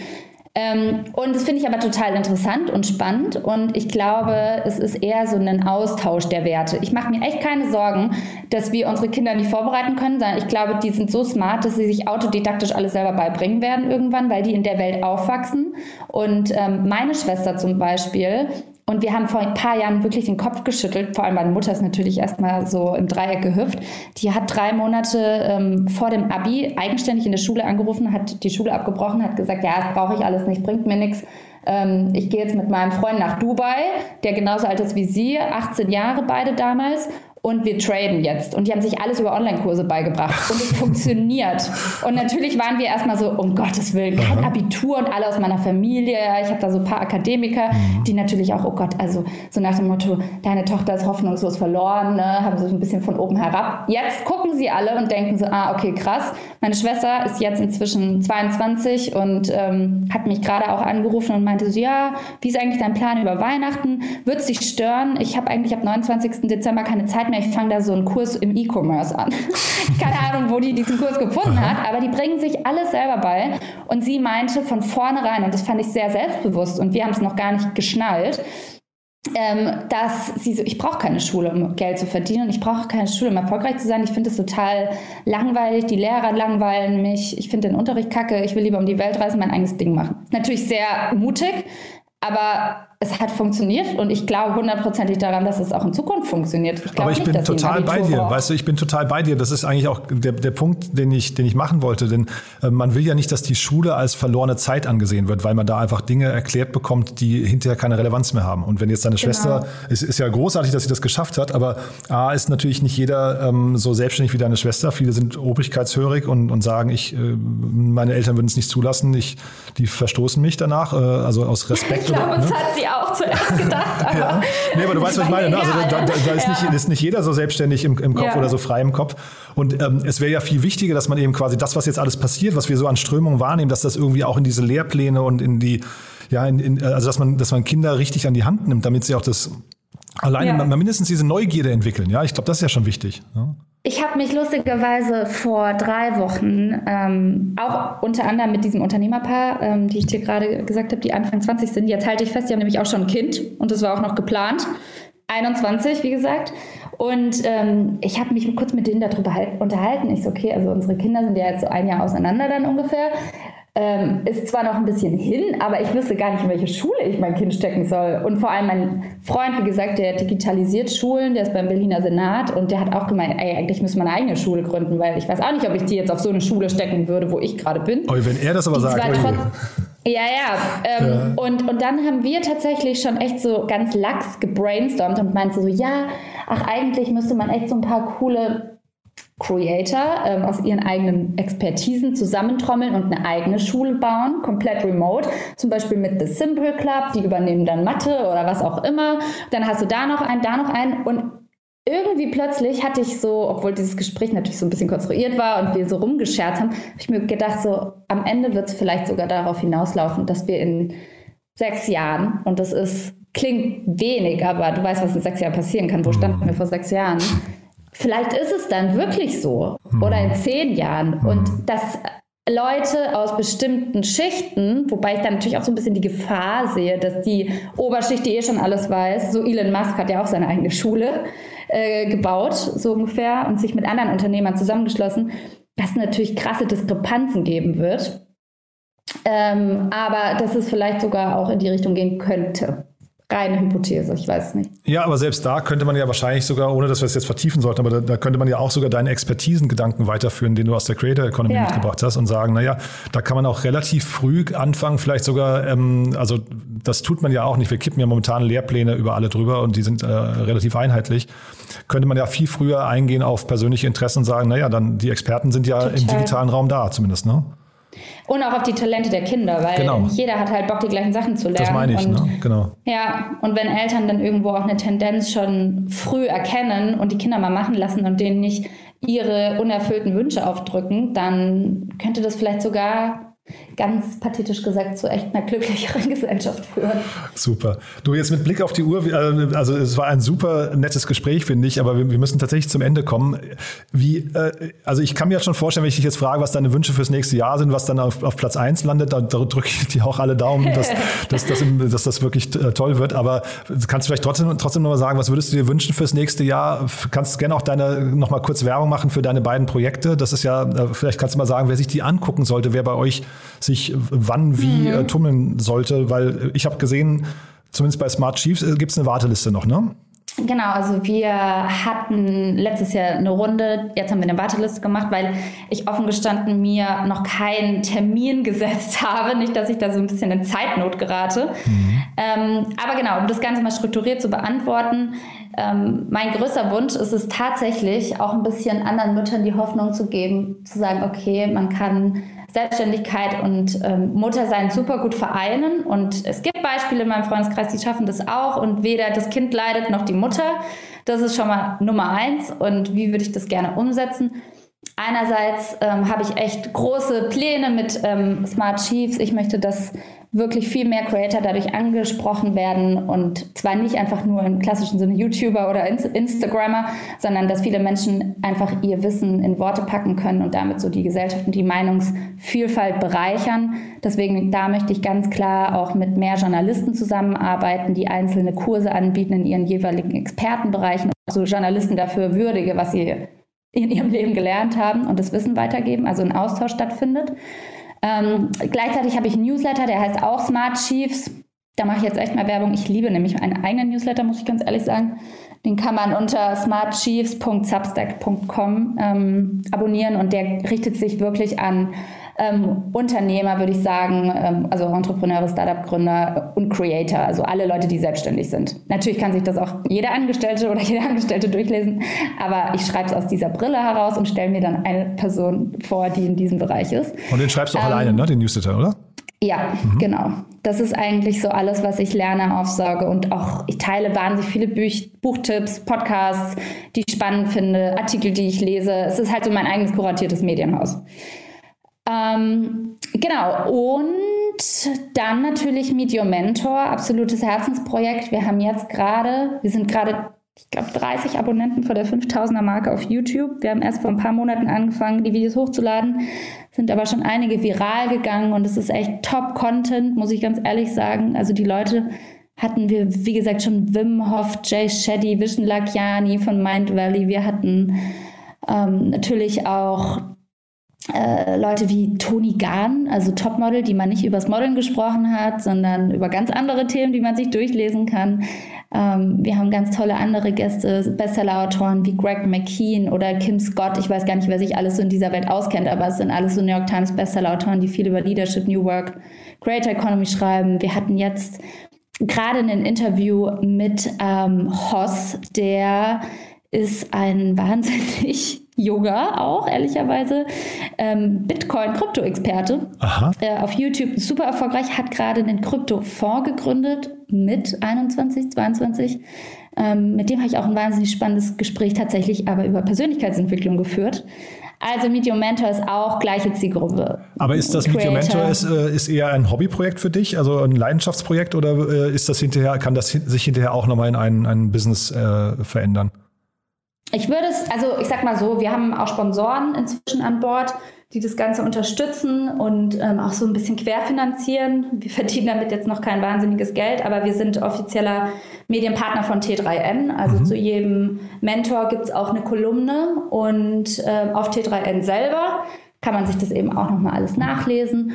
Ähm, und das finde ich aber total interessant und spannend und ich glaube, es ist eher so ein Austausch der Werte. Ich mache mir echt keine Sorgen, dass wir unsere Kinder nicht vorbereiten können, sondern ich glaube, die sind so smart, dass sie sich autodidaktisch alles selber beibringen werden irgendwann, weil die in der Welt aufwachsen. Und ähm, meine Schwester zum Beispiel, und wir haben vor ein paar Jahren wirklich den Kopf geschüttelt. Vor allem meine Mutter ist natürlich erstmal so im Dreieck gehüpft. Die hat drei Monate ähm, vor dem Abi eigenständig in der Schule angerufen, hat die Schule abgebrochen, hat gesagt, ja, das brauche ich alles nicht, bringt mir nichts. Ähm, ich gehe jetzt mit meinem Freund nach Dubai, der genauso alt ist wie sie, 18 Jahre beide damals und wir traden jetzt. Und die haben sich alles über Online-Kurse beigebracht und es funktioniert. Und natürlich waren wir erstmal so, um Gottes Willen, kein Aha. Abitur und alle aus meiner Familie. Ich habe da so ein paar Akademiker, mhm. die natürlich auch, oh Gott, also so nach dem Motto, deine Tochter ist hoffnungslos verloren, ne? haben so ein bisschen von oben herab. Jetzt gucken sie alle und denken so, ah, okay, krass. Meine Schwester ist jetzt inzwischen 22 und ähm, hat mich gerade auch angerufen und meinte so, ja, wie ist eigentlich dein Plan über Weihnachten? Wird es dich stören? Ich habe eigentlich ab 29. Dezember keine Zeit mehr, ich fange da so einen Kurs im E-Commerce an. Keine Ahnung, wo die diesen Kurs gefunden hat, aber die bringen sich alles selber bei. Und sie meinte von vornherein, und das fand ich sehr selbstbewusst, und wir haben es noch gar nicht geschnallt, ähm, dass sie so, ich brauche keine Schule, um Geld zu verdienen und ich brauche keine Schule, um erfolgreich zu sein. Ich finde es total langweilig, die Lehrer langweilen mich, ich finde den Unterricht kacke, ich will lieber um die Welt reisen, mein eigenes Ding machen. Natürlich sehr mutig, aber es hat funktioniert und ich glaube hundertprozentig daran, dass es auch in Zukunft funktioniert. Ich Aber ich nicht, bin total bei dir, braucht. weißt du, ich bin total bei dir. Das ist eigentlich auch der, der Punkt, den ich, den ich machen wollte. Denn äh, man will ja nicht, dass die Schule als verlorene Zeit angesehen wird, weil man da einfach Dinge erklärt bekommt, die hinterher keine Relevanz mehr haben. Und wenn jetzt deine genau. Schwester, es ist ja großartig, dass sie das geschafft hat, aber A, ist natürlich nicht jeder ähm, so selbstständig wie deine Schwester. Viele sind obrigkeitshörig und, und sagen, ich, äh, meine Eltern würden es nicht zulassen, ich, die verstoßen mich danach, äh, also aus Respekt. Ich glaube, oder, ne? hat sie auch zuerst gedacht. Aber ja. Nee, aber du weißt, was ich meine. Ne? Also, da, da, da ist, ja. nicht, ist nicht jeder so selbstständig im, im Kopf ja. oder so frei im Kopf. Und ähm, es wäre ja viel wichtiger, dass man eben quasi das, was jetzt alles passiert, was wir so an Strömungen wahrnehmen, dass das irgendwie auch in diese Lehrpläne und in die, ja, in, in, also dass man, dass man Kinder richtig an die Hand nimmt, damit sie auch das alleine ja. mindestens diese Neugierde entwickeln. Ja, ich glaube, das ist ja schon wichtig. Ja. Ich habe mich lustigerweise vor drei Wochen ähm, auch unter anderem mit diesem Unternehmerpaar, ähm, die ich dir gerade gesagt habe, die Anfang 20 sind, jetzt halte ich fest, die haben nämlich auch schon ein Kind und das war auch noch geplant. 21, wie gesagt. Und ähm, ich habe mich kurz mit denen darüber halt unterhalten. Ich so, okay, also unsere Kinder sind ja jetzt so ein Jahr auseinander dann ungefähr. Ähm, ist zwar noch ein bisschen hin, aber ich wüsste gar nicht, in welche Schule ich mein Kind stecken soll. Und vor allem mein Freund, wie gesagt, der digitalisiert Schulen, der ist beim Berliner Senat und der hat auch gemeint, ey, eigentlich müsste man eine eigene Schule gründen, weil ich weiß auch nicht, ob ich die jetzt auf so eine Schule stecken würde, wo ich gerade bin. Oh, wenn er das aber sagt. Ja, ja. Ähm, ja. Und, und dann haben wir tatsächlich schon echt so ganz lax gebrainstormt und meinten so, ja, ach, eigentlich müsste man echt so ein paar coole Creator ähm, aus ihren eigenen Expertisen zusammentrommeln und eine eigene Schule bauen, komplett remote. Zum Beispiel mit The Simple Club, die übernehmen dann Mathe oder was auch immer. Dann hast du da noch einen, da noch einen und irgendwie plötzlich hatte ich so, obwohl dieses Gespräch natürlich so ein bisschen konstruiert war und wir so rumgescherzt haben, habe ich mir gedacht, so am Ende wird es vielleicht sogar darauf hinauslaufen, dass wir in sechs Jahren, und das ist, klingt wenig, aber du weißt, was in sechs Jahren passieren kann. Wo standen wir vor sechs Jahren? Vielleicht ist es dann wirklich so oder in zehn Jahren. Und dass Leute aus bestimmten Schichten, wobei ich dann natürlich auch so ein bisschen die Gefahr sehe, dass die Oberschicht, die eh schon alles weiß, so Elon Musk hat ja auch seine eigene Schule äh, gebaut, so ungefähr, und sich mit anderen Unternehmern zusammengeschlossen, dass es natürlich krasse Diskrepanzen geben wird. Ähm, aber dass es vielleicht sogar auch in die Richtung gehen könnte reine Hypothese, ich weiß nicht. Ja, aber selbst da könnte man ja wahrscheinlich sogar, ohne dass wir es jetzt vertiefen sollten, aber da, da könnte man ja auch sogar deinen Expertisengedanken weiterführen, den du aus der Creator Economy ja. mitgebracht hast und sagen, naja, da kann man auch relativ früh anfangen, vielleicht sogar, ähm, also das tut man ja auch nicht, wir kippen ja momentan Lehrpläne über alle drüber und die sind äh, relativ einheitlich, könnte man ja viel früher eingehen auf persönliche Interessen und sagen, naja, dann die Experten sind ja Total. im digitalen Raum da zumindest, ne? Und auch auf die Talente der Kinder, weil genau. jeder hat halt Bock, die gleichen Sachen zu lernen. Das meine ich, und, ne? genau. Ja, und wenn Eltern dann irgendwo auch eine Tendenz schon früh erkennen und die Kinder mal machen lassen und denen nicht ihre unerfüllten Wünsche aufdrücken, dann könnte das vielleicht sogar ganz pathetisch gesagt zu echt einer glücklicheren Gesellschaft führen. Super. Du jetzt mit Blick auf die Uhr, äh, also es war ein super nettes Gespräch, finde ich, aber wir, wir, müssen tatsächlich zum Ende kommen. Wie, äh, also ich kann mir jetzt schon vorstellen, wenn ich dich jetzt frage, was deine Wünsche fürs nächste Jahr sind, was dann auf, auf Platz 1 landet, da, da drücke ich dir auch alle Daumen, dass, dass, dass, dass, das wirklich äh, toll wird. Aber kannst du vielleicht trotzdem, trotzdem nochmal sagen, was würdest du dir wünschen fürs nächste Jahr? Kannst gerne auch deine nochmal kurz Werbung machen für deine beiden Projekte. Das ist ja, vielleicht kannst du mal sagen, wer sich die angucken sollte, wer bei euch sich wann wie mhm. äh, tummeln sollte, weil ich habe gesehen, zumindest bei Smart Chiefs äh, gibt es eine Warteliste noch, ne? Genau, also wir hatten letztes Jahr eine Runde, jetzt haben wir eine Warteliste gemacht, weil ich offen gestanden mir noch keinen Termin gesetzt habe. Nicht, dass ich da so ein bisschen in Zeitnot gerate. Mhm. Ähm, aber genau, um das Ganze mal strukturiert zu beantworten, ähm, mein größter Wunsch ist es tatsächlich, auch ein bisschen anderen Müttern die Hoffnung zu geben, zu sagen, okay, man kann Selbstständigkeit und ähm, Muttersein super gut vereinen. Und es gibt Beispiele in meinem Freundeskreis, die schaffen das auch und weder das Kind leidet noch die Mutter. Das ist schon mal Nummer eins. Und wie würde ich das gerne umsetzen? Einerseits ähm, habe ich echt große Pläne mit ähm, Smart Chiefs. Ich möchte, dass wirklich viel mehr Creator dadurch angesprochen werden und zwar nicht einfach nur im klassischen Sinne YouTuber oder Instagrammer, sondern dass viele Menschen einfach ihr Wissen in Worte packen können und damit so die Gesellschaft und die Meinungsvielfalt bereichern. Deswegen da möchte ich ganz klar auch mit mehr Journalisten zusammenarbeiten, die einzelne Kurse anbieten in ihren jeweiligen Expertenbereichen, also Journalisten dafür würdige, was sie in ihrem Leben gelernt haben und das Wissen weitergeben, also ein Austausch stattfindet. Ähm, gleichzeitig habe ich einen Newsletter, der heißt auch Smart Chiefs. Da mache ich jetzt echt mal Werbung. Ich liebe nämlich einen eigenen Newsletter, muss ich ganz ehrlich sagen. Den kann man unter smartchiefs.substack.com ähm, abonnieren und der richtet sich wirklich an ähm, Unternehmer, würde ich sagen, ähm, also Entrepreneure, Startup-Gründer und Creator, also alle Leute, die selbstständig sind. Natürlich kann sich das auch jeder Angestellte oder jede Angestellte durchlesen, aber ich schreibe es aus dieser Brille heraus und stelle mir dann eine Person vor, die in diesem Bereich ist. Und den schreibst du auch ähm, alleine, ne, den Newsletter, oder? Ja, mhm. genau. Das ist eigentlich so alles, was ich lerne, aufsauge und auch ich teile wahnsinnig viele Büch Buchtipps, Podcasts, die ich spannend finde, Artikel, die ich lese. Es ist halt so mein eigenes kuratiertes Medienhaus. Ähm, genau, und dann natürlich Meet Your Mentor, absolutes Herzensprojekt. Wir haben jetzt gerade, wir sind gerade, ich glaube, 30 Abonnenten vor der 5000er Marke auf YouTube. Wir haben erst vor ein paar Monaten angefangen, die Videos hochzuladen, sind aber schon einige viral gegangen und es ist echt Top-Content, muss ich ganz ehrlich sagen. Also die Leute hatten wir, wie gesagt, schon Wim Hof, Jay Shetty, Vision Lakiani von Mind Valley. Wir hatten ähm, natürlich auch äh, Leute wie Toni Gahn, also Topmodel, die man nicht übers Modeln gesprochen hat, sondern über ganz andere Themen, die man sich durchlesen kann. Ähm, wir haben ganz tolle andere Gäste, Bestseller-Autoren wie Greg McKean oder Kim Scott. Ich weiß gar nicht, wer sich alles so in dieser Welt auskennt, aber es sind alles so New York Times Bestseller-Autoren, die viel über Leadership, New Work, Creator Economy schreiben. Wir hatten jetzt gerade ein Interview mit ähm, Hoss, der ist ein wahnsinnig Yoga auch, ehrlicherweise. Ähm, Bitcoin-Krypto-Experte. Äh, auf YouTube super erfolgreich, hat gerade einen Krypto-Fonds gegründet mit 21, 22. Ähm, mit dem habe ich auch ein wahnsinnig spannendes Gespräch tatsächlich aber über Persönlichkeitsentwicklung geführt. Also Meet Your Mentor ist auch gleiche Zielgruppe. Aber ist das Meet Your Mentor ist, äh, ist eher ein Hobbyprojekt für dich, also ein Leidenschaftsprojekt oder äh, ist das hinterher, kann das sich hinterher auch nochmal in ein, ein Business äh, verändern? Ich würde es, also ich sag mal so, wir haben auch Sponsoren inzwischen an Bord, die das Ganze unterstützen und ähm, auch so ein bisschen querfinanzieren. Wir verdienen damit jetzt noch kein wahnsinniges Geld, aber wir sind offizieller Medienpartner von T3N. Also mhm. zu jedem Mentor gibt es auch eine Kolumne und äh, auf T3N selber kann man sich das eben auch nochmal alles nachlesen.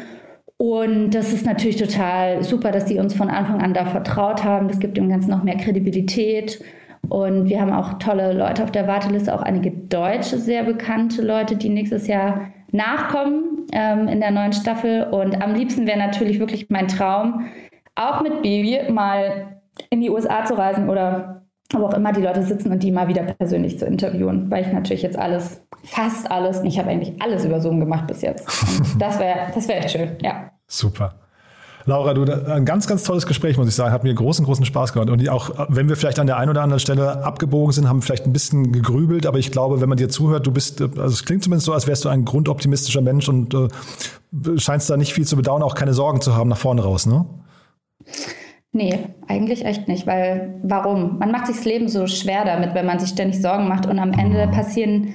Und das ist natürlich total super, dass die uns von Anfang an da vertraut haben. Das gibt dem Ganzen noch mehr Kredibilität. Und wir haben auch tolle Leute auf der Warteliste, auch einige deutsche, sehr bekannte Leute, die nächstes Jahr nachkommen ähm, in der neuen Staffel. Und am liebsten wäre natürlich wirklich mein Traum, auch mit Baby mal in die USA zu reisen oder wo auch immer die Leute sitzen und die mal wieder persönlich zu interviewen, weil ich natürlich jetzt alles, fast alles, ich habe eigentlich alles über Zoom gemacht bis jetzt. Und das wäre das wär echt schön, ja. Super. Laura, du, ein ganz, ganz tolles Gespräch, muss ich sagen. Hat mir großen, großen Spaß gemacht. Und auch, wenn wir vielleicht an der einen oder anderen Stelle abgebogen sind, haben vielleicht ein bisschen gegrübelt. Aber ich glaube, wenn man dir zuhört, du bist, also es klingt zumindest so, als wärst du ein grundoptimistischer Mensch und äh, scheinst da nicht viel zu bedauern, auch keine Sorgen zu haben nach vorne raus, ne? Nee, eigentlich echt nicht, weil warum? Man macht sich das Leben so schwer damit, wenn man sich ständig Sorgen macht und am Ende mhm. passieren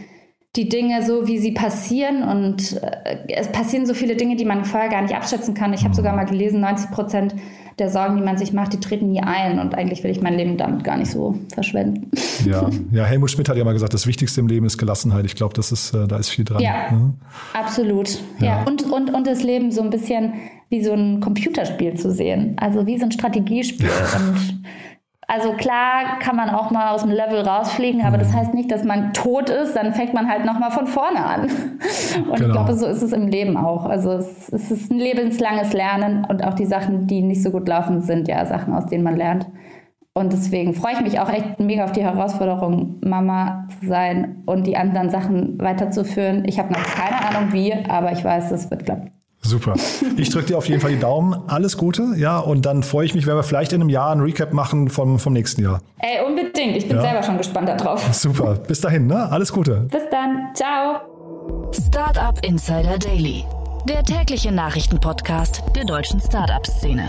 die Dinge so, wie sie passieren. Und äh, es passieren so viele Dinge, die man vorher gar nicht abschätzen kann. Ich habe sogar mal gelesen, 90 Prozent der Sorgen, die man sich macht, die treten nie ein. Und eigentlich will ich mein Leben damit gar nicht so verschwenden. Ja, ja Helmut Schmidt hat ja mal gesagt, das Wichtigste im Leben ist Gelassenheit. Ich glaube, das ist, äh, da ist viel dran. Ja, mhm. absolut. Ja. ja. Und, und, und das Leben so ein bisschen wie so ein Computerspiel zu sehen. Also wie so ein Strategiespiel. und also klar kann man auch mal aus dem Level rausfliegen, aber das mhm. heißt nicht, dass man tot ist, dann fängt man halt nochmal von vorne an. Und genau. ich glaube, so ist es im Leben auch. Also es, es, ist ein lebenslanges Lernen und auch die Sachen, die nicht so gut laufen, sind ja Sachen, aus denen man lernt. Und deswegen freue ich mich auch echt mega auf die Herausforderung, Mama zu sein und die anderen Sachen weiterzuführen. Ich habe noch keine Ahnung wie, aber ich weiß, es wird klappen. Super. Ich drücke dir auf jeden Fall die Daumen. Alles Gute, ja. Und dann freue ich mich, wenn wir vielleicht in einem Jahr ein Recap machen vom, vom nächsten Jahr. Ey, unbedingt. Ich bin ja. selber schon gespannt darauf. Super. Bis dahin, ne? Alles Gute. Bis dann. Ciao. Startup Insider Daily. Der tägliche Nachrichtenpodcast der deutschen Startup-Szene.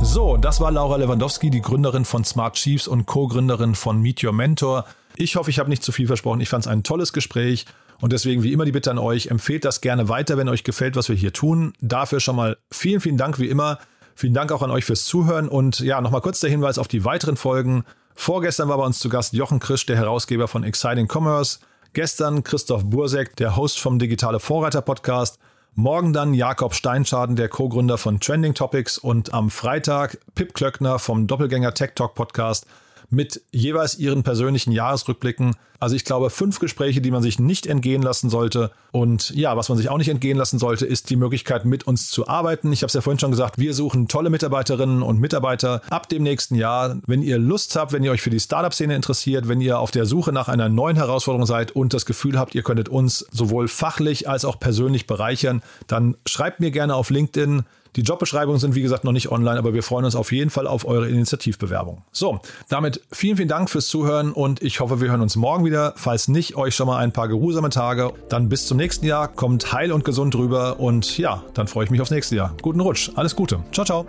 So, das war Laura Lewandowski, die Gründerin von Smart Chiefs und Co-Gründerin von Meet Your Mentor. Ich hoffe, ich habe nicht zu viel versprochen. Ich fand es ein tolles Gespräch. Und deswegen wie immer die Bitte an euch, empfehlt das gerne weiter, wenn euch gefällt, was wir hier tun. Dafür schon mal vielen, vielen Dank wie immer. Vielen Dank auch an euch fürs Zuhören und ja, nochmal kurz der Hinweis auf die weiteren Folgen. Vorgestern war bei uns zu Gast Jochen Krisch, der Herausgeber von Exciting Commerce. Gestern Christoph Bursek, der Host vom Digitale Vorreiter Podcast. Morgen dann Jakob Steinschaden, der Co-Gründer von Trending Topics und am Freitag Pip Klöckner vom Doppelgänger Tech Talk Podcast mit jeweils ihren persönlichen Jahresrückblicken. Also ich glaube, fünf Gespräche, die man sich nicht entgehen lassen sollte. Und ja, was man sich auch nicht entgehen lassen sollte, ist die Möglichkeit, mit uns zu arbeiten. Ich habe es ja vorhin schon gesagt, wir suchen tolle Mitarbeiterinnen und Mitarbeiter ab dem nächsten Jahr. Wenn ihr Lust habt, wenn ihr euch für die Startup-Szene interessiert, wenn ihr auf der Suche nach einer neuen Herausforderung seid und das Gefühl habt, ihr könntet uns sowohl fachlich als auch persönlich bereichern, dann schreibt mir gerne auf LinkedIn. Die Jobbeschreibungen sind wie gesagt noch nicht online, aber wir freuen uns auf jeden Fall auf eure Initiativbewerbung. So, damit vielen, vielen Dank fürs Zuhören und ich hoffe, wir hören uns morgen wieder. Falls nicht, euch schon mal ein paar geruhsame Tage. Dann bis zum nächsten Jahr. Kommt heil und gesund rüber und ja, dann freue ich mich aufs nächste Jahr. Guten Rutsch. Alles Gute. Ciao, ciao.